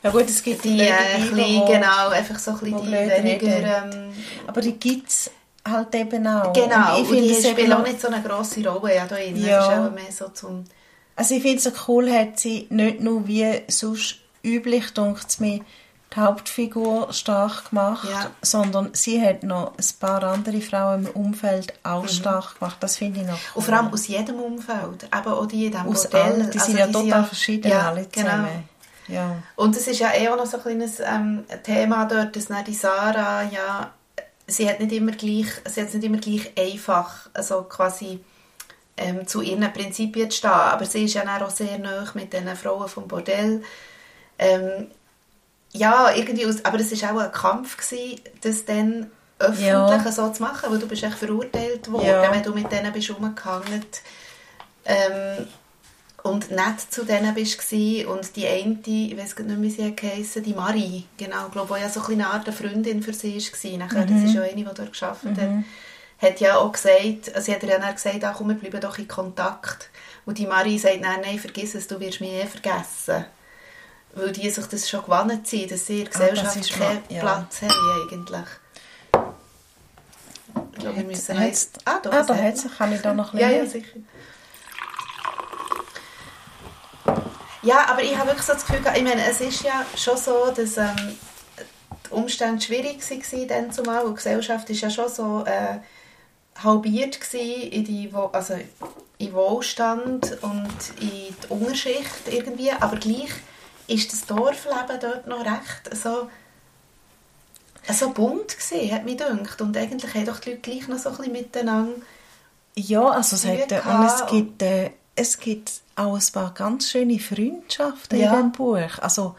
Ja gut, es gibt die äh, ein Weiber, bisschen, die- genau, einfach so ein bisschen die weniger... Ähm, Aber die gibt es halt eben auch. genau, Und und, die spielen auch nicht so eine grosse Rolle ja, da drin. Ja. Das ist auch mehr so zum... Also ich finde es so cool, hat sie nicht nur wie sonst üblich, denkt mir, die Hauptfigur stark gemacht, Ja. sondern sie hat noch ein paar andere Frauen im Umfeld auch stark gemacht. Das finde ich noch cool. Und vor allem aus jedem Umfeld, eben auch die in diesem aus allen, die Also sind ja die total verschieden ja, alle genau. zusammen. Ja. Und es ist ja eh auch noch so ein kleines ähm, Thema dort, dass die Sarah ja, sie hat nicht immer gleich, sie hat es nicht immer gleich einfach, also quasi ähm, zu ihren Prinzipien zu stehen. Aber sie ist ja dann auch sehr nah mit den Frauen vom Bordell. Ähm, ja, irgendwie aus, aber es war auch ein Kampf, gewesen, das dann öffentlich ja. so zu machen, weil du bist echt verurteilt worden, ja. wenn du mit denen bist rumgehangen ähm, und nett zu denen bist und die eine, ich weiß nicht mehr, wie sie geheissen, die Marie, genau, ich glaube, die ja so eine Art Freundin für sie war, nachher, mhm. das ist ja eine, die dort gearbeitet mhm. hat, hat ja auch gesagt, also sie hat ja dann gesagt, ach, komm, wir bleiben doch in Kontakt. Und die Marie sagt, nein, nein, vergiss es, du wirst mich eh vergessen. Weil die sich das schon gewohnt sind, dass sie in der ah, Gesellschaft ah, keinen ja. Platz haben eigentlich. Ich glaube, wir müssen jetzt... Ah, doch, ah, da hat es. Kann ich da noch ein Ja, ja, sicher. Ja, aber ich habe wirklich so das Gefühl, ich meine, es ist ja schon so, dass ähm, die Umstände schwierig waren dann zumal, und die Gesellschaft ist ja schon so äh, halbiert in die, also in Wohlstand und in die Unterschicht irgendwie, aber gleich ist das Dorfleben dort noch recht so, so bunt gewesen, hat mich gedacht. Und eigentlich haben doch die Leute gleich noch so ein bisschen miteinander Ja, also es, hat, und es gibt... Äh, es gibt auch ein paar ganz schöne Freundschaften ja. in diesem Buch. Also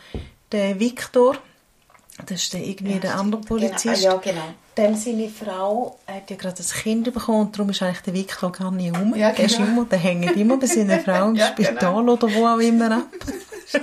der Viktor, das ist der, irgendwie ja, der andere genau. Polizist. Genau. Ja, genau. Dem seine Frau hat ja gerade ein Kind bekommen und darum ist eigentlich der Viktor gar nicht rum. Ja, genau. Der, ist immer, der hängt immer bei seiner Frau im ja, Spital genau. oder wo auch immer ab.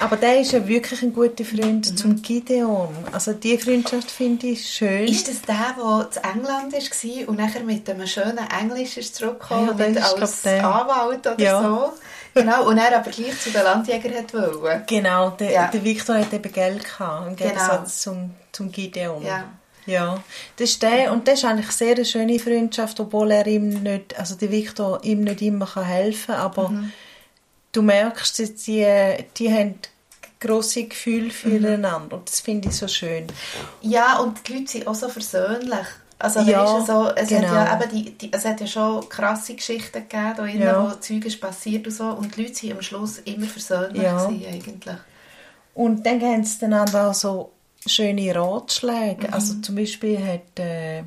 Aber der ist ja wirklich ein guter Freund mhm. zum Gideon. Also diese Freundschaft finde ich schön. Ist das der, der in England war und nachher mit einem schönen Englisch ist zurückgekommen ja, ist, als Anwalt oder so? Genau, und er aber gleich zu den Landjägern wollte. Genau, der, ja. der Viktor hat eben Geld gehabt, im Gegensatz genau. zum, zum Gideon. Ja. Ja, das ist der, und das ist eigentlich sehr eine schöne Freundschaft, obwohl er ihm nicht, also der Viktor ihm nicht immer helfen kann, aber mhm du merkst, dass die, die haben grosse Gefühle füreinander. Und das finde ich so schön. Ja, und die Leute sind auch so versöhnlich. Also, ja, so, es, genau. hat ja eben die, die, es hat ja schon krasse Geschichten gegeben, da innen, ja. wo Zeug ist passiert und so. Und die Leute waren am Schluss immer versöhnlich ja. eigentlich. Und dann geben sie einander auch so schöne Ratschläge. Mhm. Also zum Beispiel hat äh,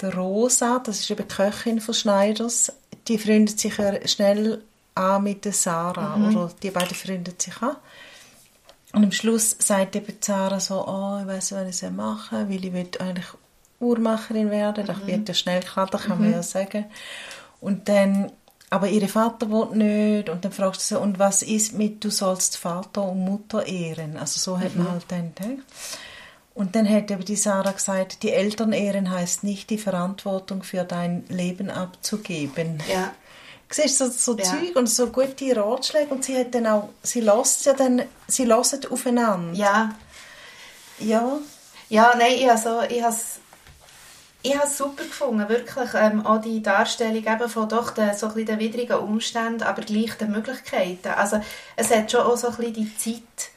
der Rosa, das ist eben die Köchin von Schneiders, die freundet sich schnell an mit der Sarah. Mhm. Oder die beiden freundet sich an. Und am Schluss sagt eben Sarah so, oh, ich weiß nicht, was ich machen soll, weil ich will eigentlich Uhrmacherin werden. Das mhm. wird ja schnell klar, das kann mhm. man ja sagen. Und dann, aber ihre Vater will nicht. Und dann fragst du so, und was ist mit, du sollst Vater und Mutter ehren? Also so hat man mhm. halt dann gedacht. Und dann hat eben die Sarah gesagt, die Eltern ehren heißt nicht, die Verantwortung für dein Leben abzugeben. Ja siehst so, so ja. Zeug und so gute Ratschläge und sie hat dann auch, sie lässt ja dann, sie hören aufeinander. Ja. Ja. Ja, nein, ich habe so, ich habe ich habe es super gefunden, wirklich ähm, auch die Darstellung eben von doch den, so ein den widrigen Umständen, aber gleich den Möglichkeiten. Also es hat schon auch so ein bisschen die Zeit,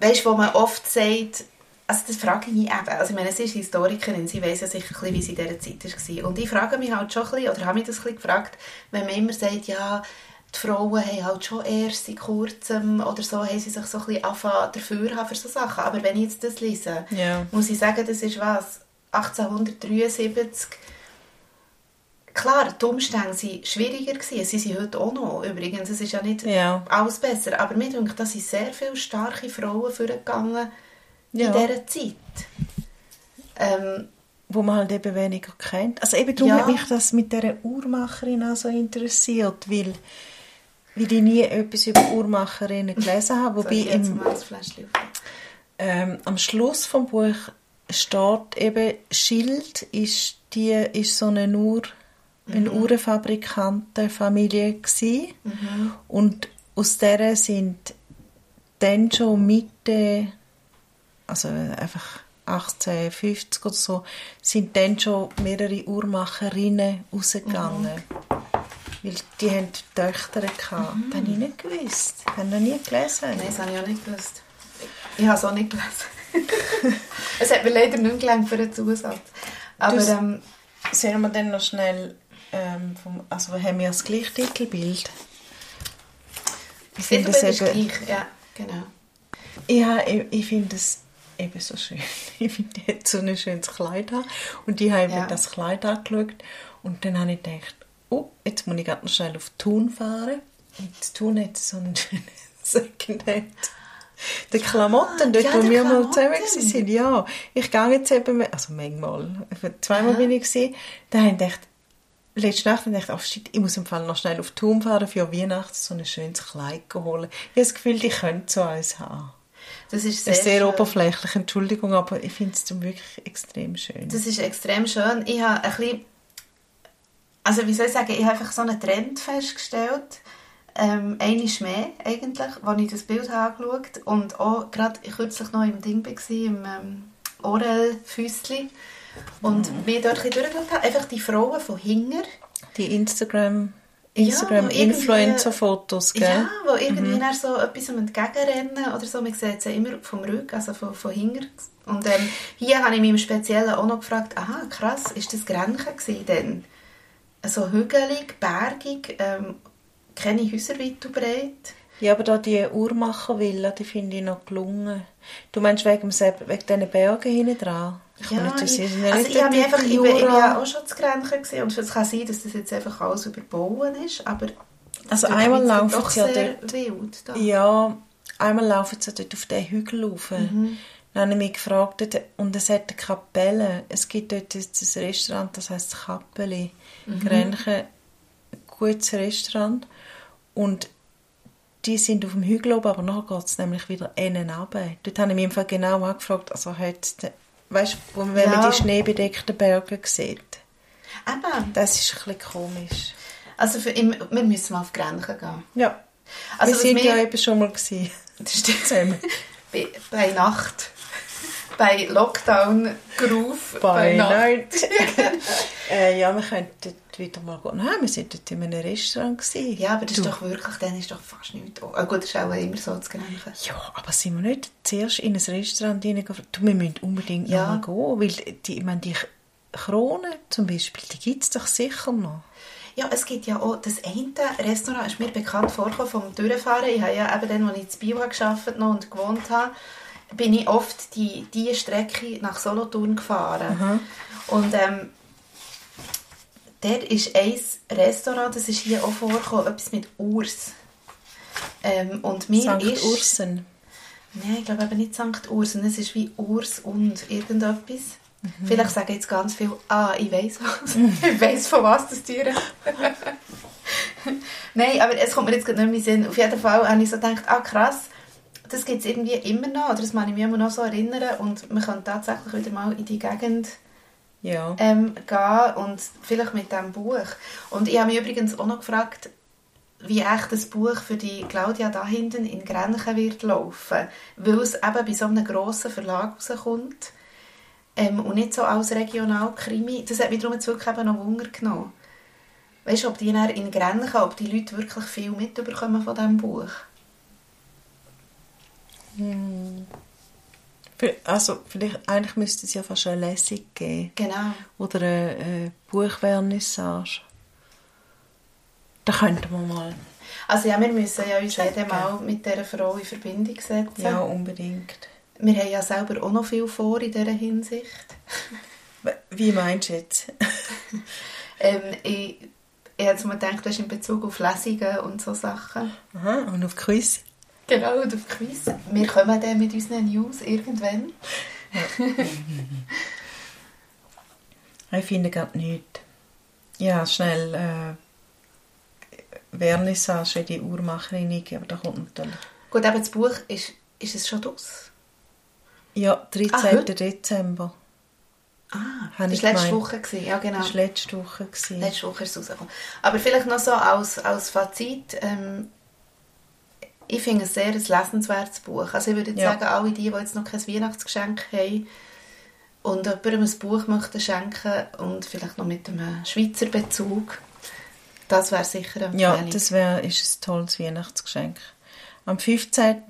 weißt, wo man oft sagt, also das frage ich mich eben. Also ich meine, sie ist Historikerin, sie weiß ja sicher ein bisschen, wie sie in dieser Zeit war. Und ich frage mich halt schon ein bisschen, oder habe mich das ein bisschen gefragt, wenn man immer sagt, ja, die Frauen haben halt schon erst seit kurzem oder so, haben sie sich so ein bisschen angefangen dafür haben für so Sachen. Aber wenn ich jetzt das lese, yeah. muss ich sagen, das ist was, 1873, Klar, die Umstände waren schwieriger. Gewesen. Sie sind heute auch noch. Übrigens, es ist ja nicht ja. alles besser. Aber mir denke, da sind sehr viele starke Frauen vorgegangen, ja. in dieser Zeit. Ähm, wo man halt eben weniger kennt. Also eben darum ja. hat mich das mit dieser Uhrmacherin auch so interessiert, weil, weil ich nie etwas über Uhrmacherinnen gelesen habe. Wobei im, ähm, am Schluss vom Buch steht eben, Schild ist, die, ist so eine Uhr, eine mhm. Uhrenfabrikantenfamilie mhm. und aus der sind dann schon Mitte also einfach 1850 oder so, sind dann schon mehrere Uhrmacherinnen rausgegangen. Mhm. Weil die haben Töchter gehabt. Mhm. Das habe ich nicht gewusst. Das habe ich noch nie gelesen. Nein, das habe ich auch nicht gewusst. Ich habe es auch nicht gelesen. es hat mir leider nicht gelangt für einen Zusatz. Aber ähm, sehen wir dann noch schnell, ähm, vom, also haben wir das gleiche Titelbild? Ich finde es eben, gleich, ja, genau. Ja, ich, ich finde es eben so schön. Ich finde, die hat so ein schönes Kleid an. Und die haben ja. das Kleid angeschaut. Und dann habe ich gedacht, oh, jetzt muss ich gerade noch schnell auf Thun fahren. Und Thun hat so einen schönen Secondhand. Die Klamotten, dort ja, wo wir mal zusammen Klamotten. sind, ja. Ich gehe jetzt eben, also manchmal, zweimal bin ich gesehen, da habe ich gedacht, letzte Nacht habe ich gedacht, oh shit, ich muss im Fall noch schnell auf Thun fahren für Weihnachten so ein schönes Kleid holen. Ich habe das Gefühl, die können so eins haben. Das ist Sehr, sehr, sehr oberflächlich, Entschuldigung, aber ich finde es wirklich extrem schön. Das ist extrem schön. Ich habe ein bisschen, also wie soll ich sagen, ich habe einfach so einen Trend festgestellt, ähm, einmal mehr eigentlich, als ich das Bild habe angeschaut und auch gerade kürzlich noch im Ding war, im ähm, Orelfüssli und Mhm. mir dort ein bisschen durchgeschaut habe, einfach die Frauen von hinger, Die Instagram, Ja, Instagram irgendwie- Influencer-Fotos, gell? ja, wo irgendwie dann so etwas entgegenrennen oder so, man sieht sie immer vom Rücken, also von, von hinten. Und ähm, hier habe ich mich im Speziellen auch noch gefragt, aha, krass, ist das Grenchen gewesen denn? So hügelig, bergig, ähm, keine Häuser weit und breit. Ja, aber da die Uhrmachervilla, die finde ich noch gelungen. Du meinst wegen, wegen diesen Bergen hinten dran? Ich Ja, das ich, ja also nicht ich habe mich einfach, die ich, ich Jura- ja auch schon zu Grenchen gewesen und es kann sein, dass das jetzt einfach alles überbauen ist, aber Also einmal laufen sie ja dort- wild da. Ja, einmal laufen sie dort auf den Hügel rauf. Mhm. Dann habe ich mich gefragt, und es hat eine Kapelle. Es gibt dort ein Restaurant, das heisst Kappeli. Mhm. Grenchen, ein gutes Restaurant. Und die sind auf dem Hügel oben, aber nachher geht es nämlich wieder innen runter. Dort habe ich mich im Fall genau angefragt, also hat, weißt du, wenn Ja. man die schneebedeckten Berge sieht. Eben. Das ist ein bisschen komisch. Also für, wir müssen mal auf Grenchen gehen. Ja, Also wir sind mir- ja eben schon mal gewesen. Das stimmt. Zusammen. bei, bei Nacht. bei Lockdown, Groove, Bei Nacht. Night. äh, ja, wir könnten wieder mal gehen. Nein, wir sind dort in einem Restaurant. Gewesen. Ja, aber das Du. ist doch wirklich, dann ist doch fast nichts. Oh, gut, das ist auch immer so zu Grenchen. Ja, aber sind wir nicht zuerst in ein Restaurant reingefragt? Du, wir müssen unbedingt Ja. noch mal gehen, weil die, ich meine, die Kronen zum Beispiel, die gibt es doch sicher noch. Ja, es gibt ja auch das eine Restaurant, ist mir bekannt vorgekommen vom Durchfahren. Ich habe ja eben dann, als ich in Bio gearbeitet noch und gewohnt habe, bin ich oft die, die Strecke nach Solothurn gefahren. Und ähm, dort ist ein Restaurant, das ist hier auch vorgekommen, etwas mit Urs. Ähm, und mir St. ist... Ursen. Nein, ich glaube eben nicht St. Ursen. Es ist wie Urs und irgendetwas. Vielleicht sagen jetzt ganz viel, ah, ich weiß was. ich weiß von was das Tier. Nein, aber es kommt mir jetzt gerade nicht mehr in den Sinn. Auf jeden Fall habe ich so gedacht, ah krass, das gibt es irgendwie immer noch. Oder das kann ich mich immer noch so erinnern. Und man kann tatsächlich wieder mal in die Gegend Ja. ähm, gehen und vielleicht mit diesem Buch. Und ich habe mich übrigens auch noch gefragt, wie echt das Buch für die Claudia da hinten in Grenchen wird laufen. Weil es eben bei so einem grossen Verlag rauskommt ähm, und nicht so als Regionalkrimi. Das hat mich darum jetzt wirklich eben noch Wunder genommen. Weißt du, ob die in Grenchen, ob die Leute wirklich viel mitbekommen von diesem Buch? Also, vielleicht, eigentlich müsste es ja fast eine Lesung geben. Genau. Oder eine, eine Buchvernissage. Da könnten wir mal. Also ja, wir müssen ja uns jeden Mal mit dieser Frau in Verbindung setzen. Ja, unbedingt. Wir haben ja selber auch noch viel vor in dieser Hinsicht. Wie meinst du jetzt? Ähm, ich, ich habe mir gedacht, du hast in Bezug auf Lesungen und so Sachen. Aha, und auf Quiz? Genau, und auf Quiz. Wir kommen dann mit unseren News irgendwann. Ich finde gerade nichts. Ja, schnell äh, Vernissage in die Uhrmacherin aber da kommt natürlich... Gut, aber das Buch, ist, ist es schon draus? Ja, 13. Ah? Dezember. Ah, Habe das war letzte gemeint. Woche. Gewesen. Ja, genau. Das war letzte Woche. Gewesen. Letzte Woche ist es rausgekommen. Aber vielleicht noch so als, als Fazit. Ähm, ich finde es sehr ein lesenswertes Buch. Also ich würde jetzt Ja. sagen, alle die, die jetzt noch kein Weihnachtsgeschenk haben und jemandem ein Buch möchten schenken und vielleicht noch mit einem Schweizer Bezug, das wäre sicher eine Ja, das wär, ist ein tolles Weihnachtsgeschenk. Am 15.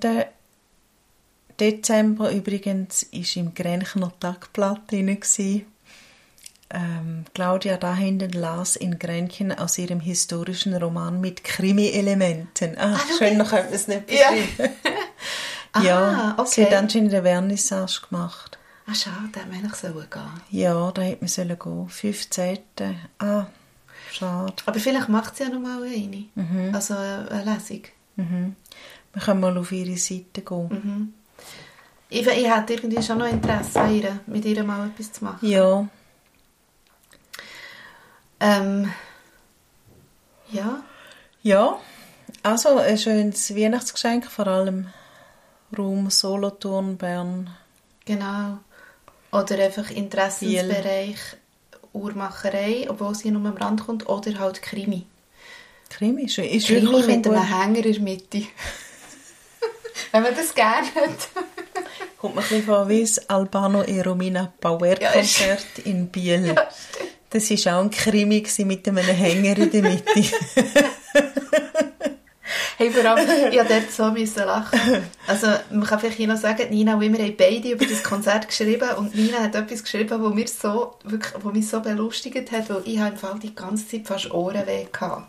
Dezember übrigens ist im Grenchner Tagblatt drin. Ähm, Claudia da hinten las in Grenchen aus ihrem historischen Roman mit Krimi-Elementen. Ah, Ah, schön, noch könnte man es nicht Ja. beschreiben. Ah, ja, sie okay. hat anscheinend eine Vernissage gemacht. Ah, schade, da hätte man sollen gehen Ja, da hätte man sollen gehen. 15. Ah, Schade. Aber vielleicht macht sie ja noch mal eine. Mhm. Also eine, eine Lesung. Wir können mal auf ihre Seite gehen. Mhm. Ich, ich hätte irgendwie schon noch Interesse an ihr, mit ihr mal etwas zu machen. Ja, Ähm, ja, ja. Also ein schönes Weihnachtsgeschenk, vor allem Raum Solothurn, Bern. genau. Oder einfach Interessensbereich Uhrmacherei, obwohl sie nur am Rand kommt. Oder halt Krimi. Krimi ist, ist Krimi wirklich mit einem Hänger in der Mitte. Wenn man das gerne hat. Kommt mir ein bisschen vor wie das Albano e Romina Bauer Ja, Konzert in Biel. Ja, Das war auch ein Krimi mit einem Hänger in der Mitte. Hey, vor allem, ich musste dort so müssen lachen. Also, man kann vielleicht noch sagen, Nina und ich, wir haben beide über das Konzert geschrieben und Nina hat etwas geschrieben, wo, mir so, wirklich, wo mich so belustigt hat, weil ich im Fall die ganze Zeit fast Ohrenweh hatte.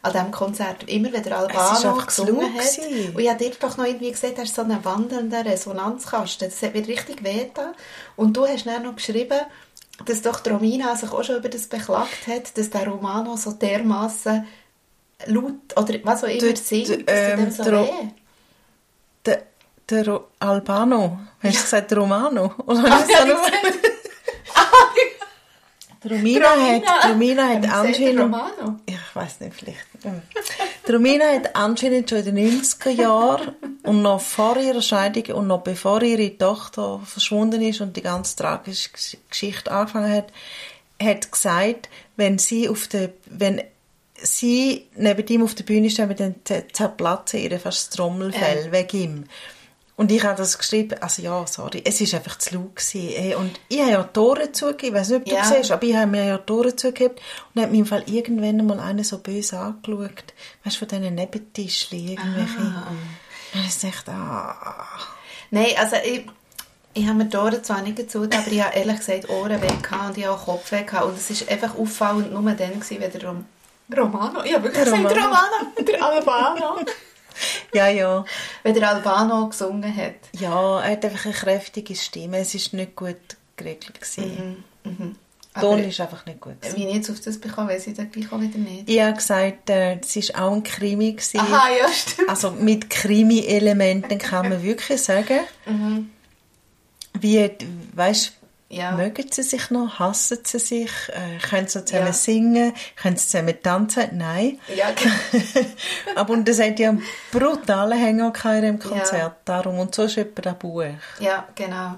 An diesem Konzert. Immer wenn der Albano gesungen hat. Und ich habe dir doch noch irgendwie gesehen, er ist so ein wandelnder Resonanzkasten. Das hat mir richtig wehgetan. Und du hast dann noch geschrieben, dass doch Romina sich auch schon über das beklagt hat, dass der Romano so dermaßen laut oder was auch immer singt, dass ähm, so der-. Der, der Albano. Hast du gesagt Romano? Oder Ah, ja, ich Die Romina hat, Romina hat anscheinend... Ich weiß nicht, vielleicht. hm. Die Romina hat anscheinend schon in den 90er Jahren und noch vor ihrer Scheidung und noch bevor ihre Tochter verschwunden ist und die ganz tragische Gesch- Geschichte angefangen hat, hat gesagt, wenn sie auf der, wenn sie neben ihm auf der Bühne steht, dann zerplatzen ihr fast das Trommelfell wegen ihm. Und ich habe das geschrieben, also ja, sorry, es war einfach zu laut. Gewesen. Hey, Und ich habe ja Tore zugegeben, ich weiß nicht, ob du Ja. siehst, aber ich habe mir ja Tore zugegeben und hat mir im Fall irgendwann mal einer so böse angeschaut. Weißt du, von diesen Nebentischchen, irgendwelche. Und ich dachte, ah. Nein, also ich, ich habe mir die Ohren zwar nicht gezogen, aber ich habe ehrlich gesagt Ohrenweh gehabt und ich habe auch Kopfweh gehabt. Und es war einfach auffallend nur dann, gewesen, wenn der Rom Romano, ich habe wirklich Der gesagt. Romano, der Albano, Ja, ja. wenn der Albano gesungen hat. Ja, er hat einfach eine kräftige Stimme. Es war nicht gut geregelt. Mhm. Der Ton ist einfach nicht gut. gewesen. wie ich jetzt auf das bekomme, weiß ich dann gleich auch wieder nicht. Ich habe gesagt, äh, es war auch ein Krimi. Gewesen. Aha, ja, stimmt. Also mit Krimi-Elementen kann man wirklich sagen, Mhm. wie, weißt Ja. mögen sie sich noch, hassen sie sich, äh, können sie zusammen Ja. singen, können sie zusammen tanzen? Nein. Ja, genau. Aber und es hat ja einen brutalen Hänger in dem Konzert, darum. Und so ist etwa das Buch. ja, genau.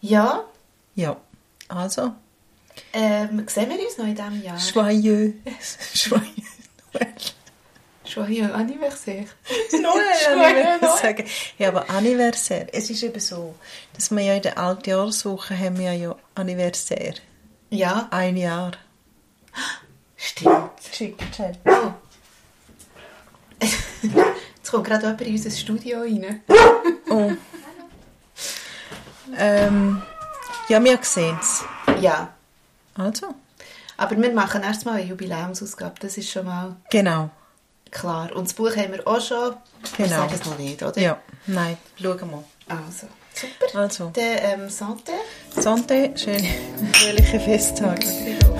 Ja, Ja, also, ähm, sehen wir uns noch in diesem Jahr? joyeux, joyeux Noël. Joyeux Anniversaire. Joyeux sagen. Ja, aber Anniversaire. Es ist eben so, dass wir ja in der Altjahreswoche haben wir ja Anniversaire. Ja, Ein Jahr. stimmt. Schick, chat. Oh. Jetzt kommt gerade jemand in unser Studio rein. Oh. Ähm, ja, wir sehen es. Ja, Also, aber wir machen erstmal eine Jubiläumsausgabe, das ist schon mal genau. Klar. Und das Buch haben wir auch schon. Genau. sagen es noch nicht, oder? Ja, nein, schauen wir. Also, super. Also, Der ähm, Santé. Sonntag, schöne fröhliche Festtage.